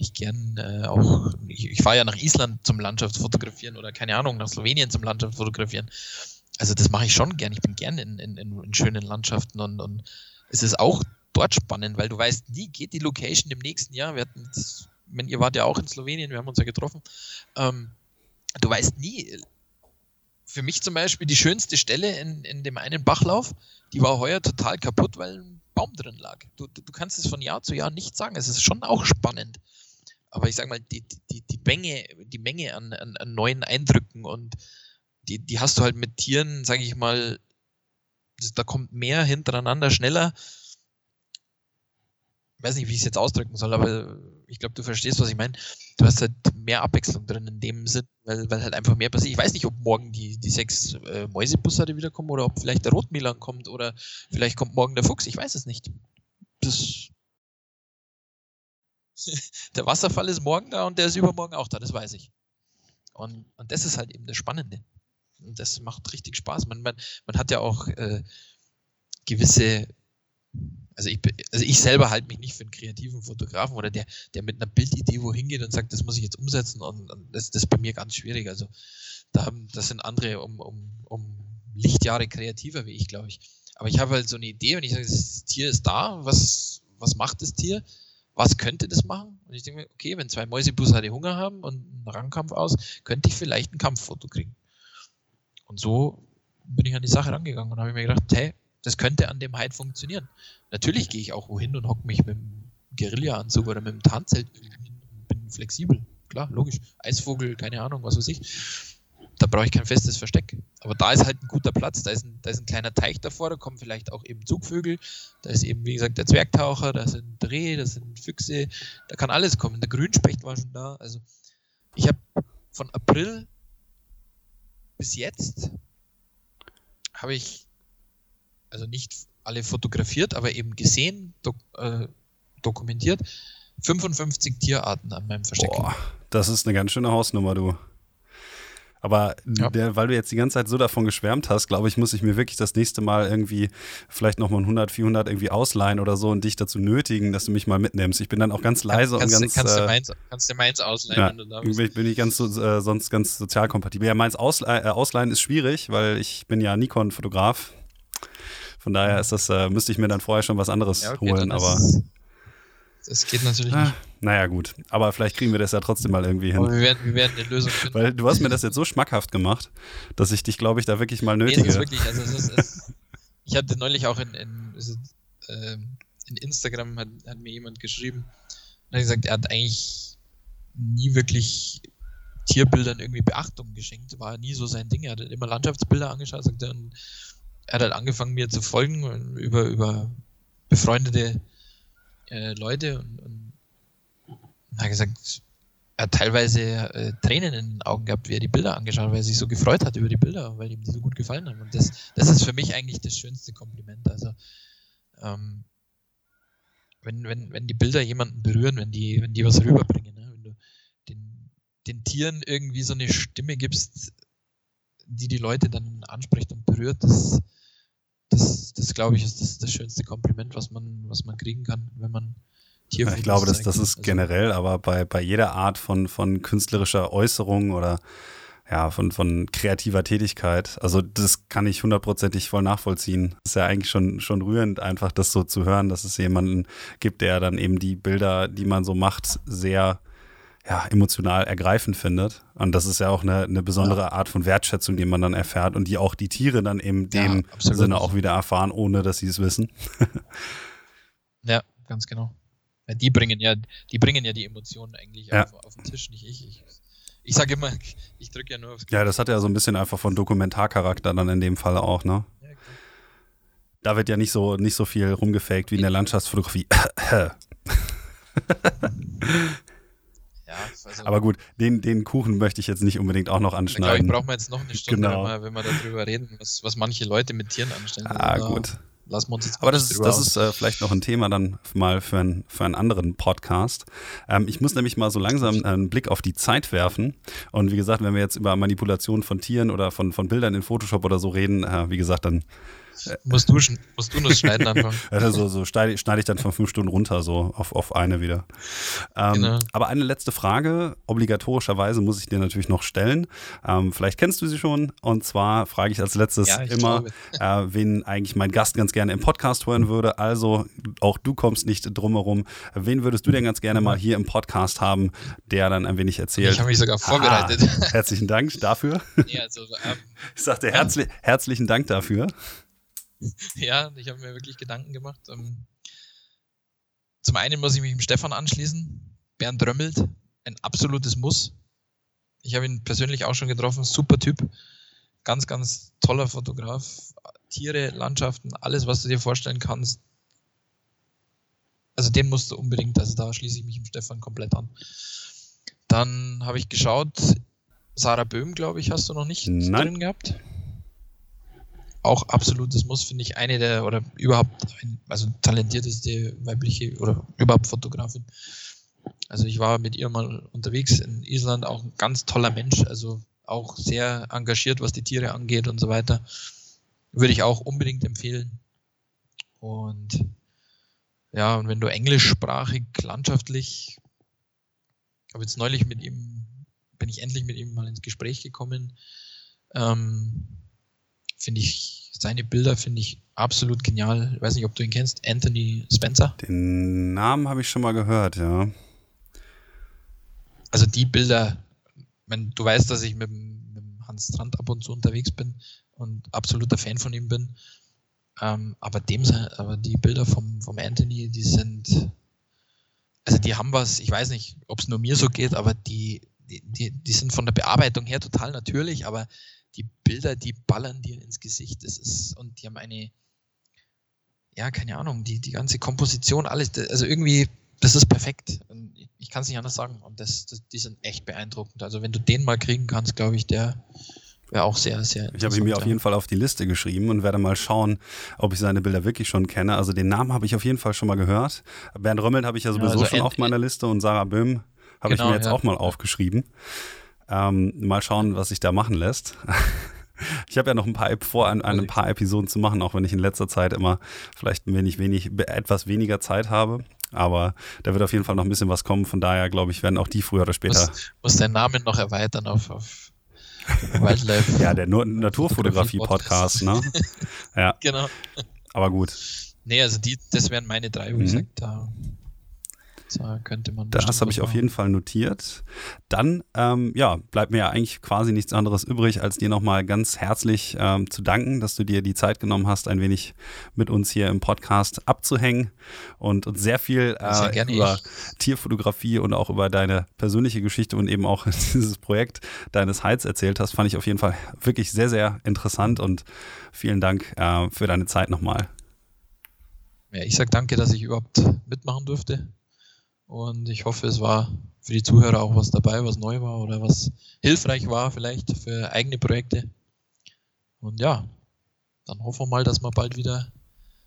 ich gern äh, auch, ich, ich fahre ja nach Island zum Landschaftsfotografieren oder keine Ahnung, nach Slowenien zum Landschaftsfotografieren. Also das mache ich schon gern. Ich bin gern in, in, in schönen Landschaften und, und es ist auch dort spannend, weil du weißt nie, geht die Location im nächsten Jahr. Wir hatten das, wenn ihr wart ja auch in Slowenien, wir haben uns ja getroffen. Ähm, du weißt nie. Für mich zum Beispiel die schönste Stelle in, in dem einen Bachlauf, die war heuer total kaputt, weil ein Baum drin lag. Du, du, du kannst es von Jahr zu Jahr nicht sagen. Es ist schon auch spannend aber ich sag mal, die, die, die Menge, die Menge an, an, an neuen Eindrücken und die, die hast du halt mit Tieren, sage ich mal, da kommt mehr hintereinander, schneller. Ich weiß nicht, wie ich es jetzt ausdrücken soll, aber ich glaube, du verstehst, was ich meine. Du hast halt mehr Abwechslung drin in dem Sinn, weil, weil halt einfach mehr passiert. Ich weiß nicht, ob morgen die, die sechs äh, Mäusebussarde wiederkommen oder ob vielleicht der Rotmilan kommt oder vielleicht kommt morgen der Fuchs. Ich weiß es nicht. Das [laughs] der Wasserfall ist morgen da und der ist übermorgen auch da, das weiß ich. Und, und das ist halt eben das Spannende. Und das macht richtig Spaß. Man, man, man hat ja auch äh, gewisse, also ich, also ich selber halte mich nicht für einen kreativen Fotografen oder der, der mit einer Bildidee wohin geht und sagt, das muss ich jetzt umsetzen und, und das, das ist bei mir ganz schwierig. Also da haben, das sind andere um, um, um Lichtjahre kreativer wie ich, glaube ich. Aber ich habe halt so eine Idee und ich sage, das Tier ist da, was, was macht das Tier? Was könnte das machen? Und ich denke mir, okay, wenn zwei Mäusebussarde Hunger haben und einen Rangkampf aus, könnte ich vielleicht ein Kampffoto kriegen. Und so bin ich an die Sache rangegangen und habe mir gedacht, hey, das könnte an dem Hyde funktionieren. Natürlich gehe ich auch wohin und hocke mich mit dem Guerilla-Anzug oder mit dem Tarnzelt bin flexibel. Klar, logisch. Eisvogel, keine Ahnung, was weiß ich da brauche ich kein festes Versteck. Aber da ist halt ein guter Platz, da ist ein, da ist ein kleiner Teich davor, da kommen vielleicht auch eben Zugvögel, da ist eben, wie gesagt, der Zwergtaucher, da sind Dreh, da sind Füchse, da kann alles kommen. Der Grünspecht war schon da. Also ich habe von April bis jetzt habe ich also nicht alle fotografiert, aber eben gesehen, dok äh, dokumentiert, 55 Tierarten an meinem Versteck. Boah, das ist eine ganz schöne Hausnummer, du. Aber ja. der, weil du jetzt die ganze Zeit so davon geschwärmt hast, glaube ich, muss ich mir wirklich das nächste Mal irgendwie vielleicht nochmal 100, 400 irgendwie ausleihen oder so und dich dazu nötigen, dass du mich mal mitnimmst. Ich bin dann auch ganz leise kannst, und ganz. Kannst, äh, du meins, kannst du meins ausleihen, ja, wenn du da bist. Bin, ich ganz, äh, sonst ganz sozialkompatibel. Ja, meins ausleihen, äh, ausleihen ist schwierig, weil ich bin ja Nikon-Fotograf. Von daher ist das, äh, müsste ich mir dann vorher schon was anderes ja, okay, holen, aber. Das geht natürlich ah, nicht. Naja, gut. Aber vielleicht kriegen wir das ja trotzdem mal irgendwie hin. Aber wir werden, wir werden eine Lösung finden. Weil du hast mir das jetzt so schmackhaft gemacht, dass ich dich, glaube ich, da wirklich mal nötige. Nee, das ist wirklich, also es ist, es, ich hatte neulich auch in, in, äh, in Instagram hat, hat, mir jemand geschrieben und hat gesagt, er hat eigentlich nie wirklich Tierbildern irgendwie Beachtung geschenkt. War nie so sein Ding. Er hat immer Landschaftsbilder angeschaut, sagt er, und er hat halt angefangen, mir zu folgen über, über befreundete äh, Leute und, und, hat gesagt, er hat teilweise äh, Tränen in den Augen gehabt, wie er die Bilder angeschaut hat, weil er sich so gefreut hat über die Bilder, weil ihm die so gut gefallen haben. Und das, das ist für mich eigentlich das schönste Kompliment. Also ähm, wenn, wenn, wenn die Bilder jemanden berühren, wenn die, wenn die was rüberbringen, ne? wenn du den, den Tieren irgendwie so eine Stimme gibst, die die Leute dann anspricht und berührt, das, das, das glaube ich, ist das, das schönste Kompliment, was man, was man kriegen kann, wenn man Tierfotos Ich glaube, das, das ist also generell, aber bei, bei jeder Art von, von künstlerischer Äußerung oder ja, von, von kreativer Tätigkeit. Also das kann ich hundertprozentig voll nachvollziehen. Das ist ja eigentlich schon, schon rührend, einfach das so zu hören, dass es jemanden gibt, der dann eben die Bilder, die man so macht, sehr ja, emotional ergreifend findet. Und das ist ja auch eine, eine besondere ja. Art von Wertschätzung, die man dann erfährt und die auch die Tiere dann in dem ja, Sinne auch wieder erfahren, ohne dass sie es wissen. ja, ganz genau. Ja, die bringen ja, die bringen ja die Emotionen eigentlich auf, auf, den Tisch, nicht ich. Ich, ich sage immer, [laughs] ich drücke ja nur aufs Ja, das hat ja so ein bisschen einfach von Dokumentarcharakter dann in dem Fall auch, ne? Ja, da wird ja nicht so, nicht so viel rumgefaked wie in der Landschaftsfotografie. [laughs] [laughs] Ja, also Aber gut, den, den Kuchen möchte ich jetzt nicht unbedingt auch noch anschneiden. Ich glaube, ich brauche jetzt noch eine Stunde, genau. wenn, wir, wenn wir darüber reden, was, was manche Leute mit Tieren anstellen. Ah, also gut. Lassen wir uns jetzt Aber das ist, das ist äh, vielleicht noch ein Thema dann mal für, ein, für einen anderen Podcast. Ähm, ich muss nämlich mal so langsam einen Blick auf die Zeit werfen. Und wie gesagt, wenn wir jetzt über Manipulation von Tieren oder von, von Bildern in Photoshop oder so reden, äh, wie gesagt, dann Musst du, musst du nur schneiden anfangen. [laughs] also so schneide, schneide ich dann von fünf Stunden runter, so auf, auf eine wieder. Ähm, genau. Aber eine letzte Frage, obligatorischerweise muss ich dir natürlich noch stellen. Ähm, vielleicht kennst du sie schon. Und zwar frage ich als letztes ja, immer, [laughs] äh, wen eigentlich mein Gast ganz gerne im Podcast hören würde. Also auch du kommst nicht drumherum. Wen würdest du denn ganz gerne mal hier im Podcast haben, der dann ein wenig erzählt? Ich habe mich sogar vorbereitet. Ah, [laughs] herzlichen Dank dafür. Ja, also, ähm, ich sagte herzli herzlichen Dank dafür. [laughs] ja, ich habe mir wirklich Gedanken gemacht. Ähm, zum einen muss ich mich dem Stefan anschließen. Bernd Römmelt, ein absolutes Muss. Ich habe ihn persönlich auch schon getroffen, super Typ. Ganz, ganz toller Fotograf. Tiere, Landschaften, alles, was du dir vorstellen kannst. Also den musst du unbedingt, also da schließe ich mich dem Stefan komplett an. Dann habe ich geschaut, Sarah Böhm, glaube ich, hast du noch nicht Nein. drin gehabt. Auch absolutes Muss, finde ich, eine der, oder überhaupt, ein, also talentierteste weibliche oder überhaupt Fotografin. Also ich war mit ihr mal unterwegs in Island, auch ein ganz toller Mensch, also auch sehr engagiert, was die Tiere angeht und so weiter. Würde ich auch unbedingt empfehlen. Und ja, und wenn du englischsprachig, landschaftlich, habe jetzt neulich mit ihm, bin ich endlich mit ihm mal ins Gespräch gekommen. Ähm, finde ich, seine Bilder finde ich absolut genial. Ich weiß nicht, ob du ihn kennst, Anthony Spencer. Den Namen habe ich schon mal gehört, ja. Also die Bilder, wenn du weißt, dass ich mit, mit Hans Strand ab und zu unterwegs bin und absoluter Fan von ihm bin. Ähm, aber dem, aber die Bilder vom, vom Anthony, die sind, also die haben was, ich weiß nicht, ob es nur mir so geht, aber die, die, die, die sind von der Bearbeitung her total natürlich, aber die Bilder, die ballern dir ins Gesicht. Das ist, und die haben eine, ja, keine Ahnung, die, die ganze Komposition, alles, also irgendwie, das ist perfekt. Und ich kann es nicht anders sagen. Und das, das, die sind echt beeindruckend. Also wenn du den mal kriegen kannst, glaube ich, der wäre auch sehr, sehr Ich habe ihn mir auf jeden Fall auf die Liste geschrieben und werde mal schauen, ob ich seine Bilder wirklich schon kenne. Also den Namen habe ich auf jeden Fall schon mal gehört. Bernd Römmelt habe ich ja sowieso ja, also schon auf meiner Liste und Sarah Böhm habe genau, ich mir jetzt ja. auch mal aufgeschrieben. Ähm, mal schauen, was sich da machen lässt. [laughs] Ich habe ja noch ein paar vor, ein, ein, paar Episoden zu machen, auch wenn ich in letzter Zeit immer vielleicht ein wenig, wenig, etwas weniger Zeit habe. Aber da wird auf jeden Fall noch ein bisschen was kommen. Von daher, glaube ich, werden auch die früher oder später. Muss, muss deinen Namen noch erweitern auf, auf Wildlife. ja, der Naturfotografie-Podcast, ne? [laughs] Ja. Genau. Aber gut. Nee, also die, das wären meine drei, wo mhm. ich sage, da da könnte man. Das habe ich auf jeden Fall notiert. Dann, ähm, ja, bleibt mir ja eigentlich quasi nichts anderes übrig, als dir nochmal ganz herzlich ähm, zu danken, dass du dir die Zeit genommen hast, ein wenig mit uns hier im Podcast abzuhängen und uns sehr viel äh, sehr über ich. Tierfotografie und auch über deine persönliche Geschichte und eben auch [laughs] dieses Projekt deines Heids erzählt hast. Fand ich auf jeden Fall wirklich sehr, sehr interessant und vielen Dank äh, für deine Zeit nochmal. Ja, ich sage danke, dass ich überhaupt mitmachen durfte. Und ich hoffe, es war für die Zuhörer auch was dabei, was neu war oder was hilfreich war, vielleicht für eigene Projekte. Und ja, dann hoffen wir mal, dass wir bald wieder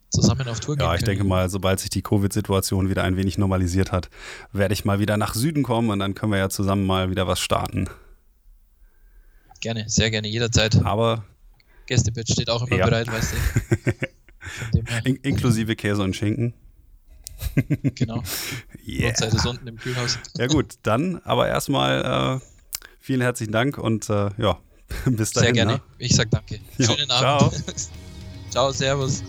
zusammen auf Tour gehen. Ja, ich können. denke mal, sobald sich die Covid-Situation wieder ein wenig normalisiert hat, werde ich mal wieder nach Süden kommen und dann können wir ja zusammen mal wieder was starten. Gerne, sehr gerne, jederzeit. Aber. Gästebett steht auch immer ja. bereit, weißt du. [laughs] In inklusive Käse und Schinken. Genau. [laughs] yeah. Ist unten im Kühlhaus. Ja gut, dann aber erstmal äh, vielen herzlichen Dank und äh, ja, [laughs] bis dahin. Sehr gerne. Ne? Ich sag danke. Jo, Schönen Abend. Ciao. [laughs] ciao, servus.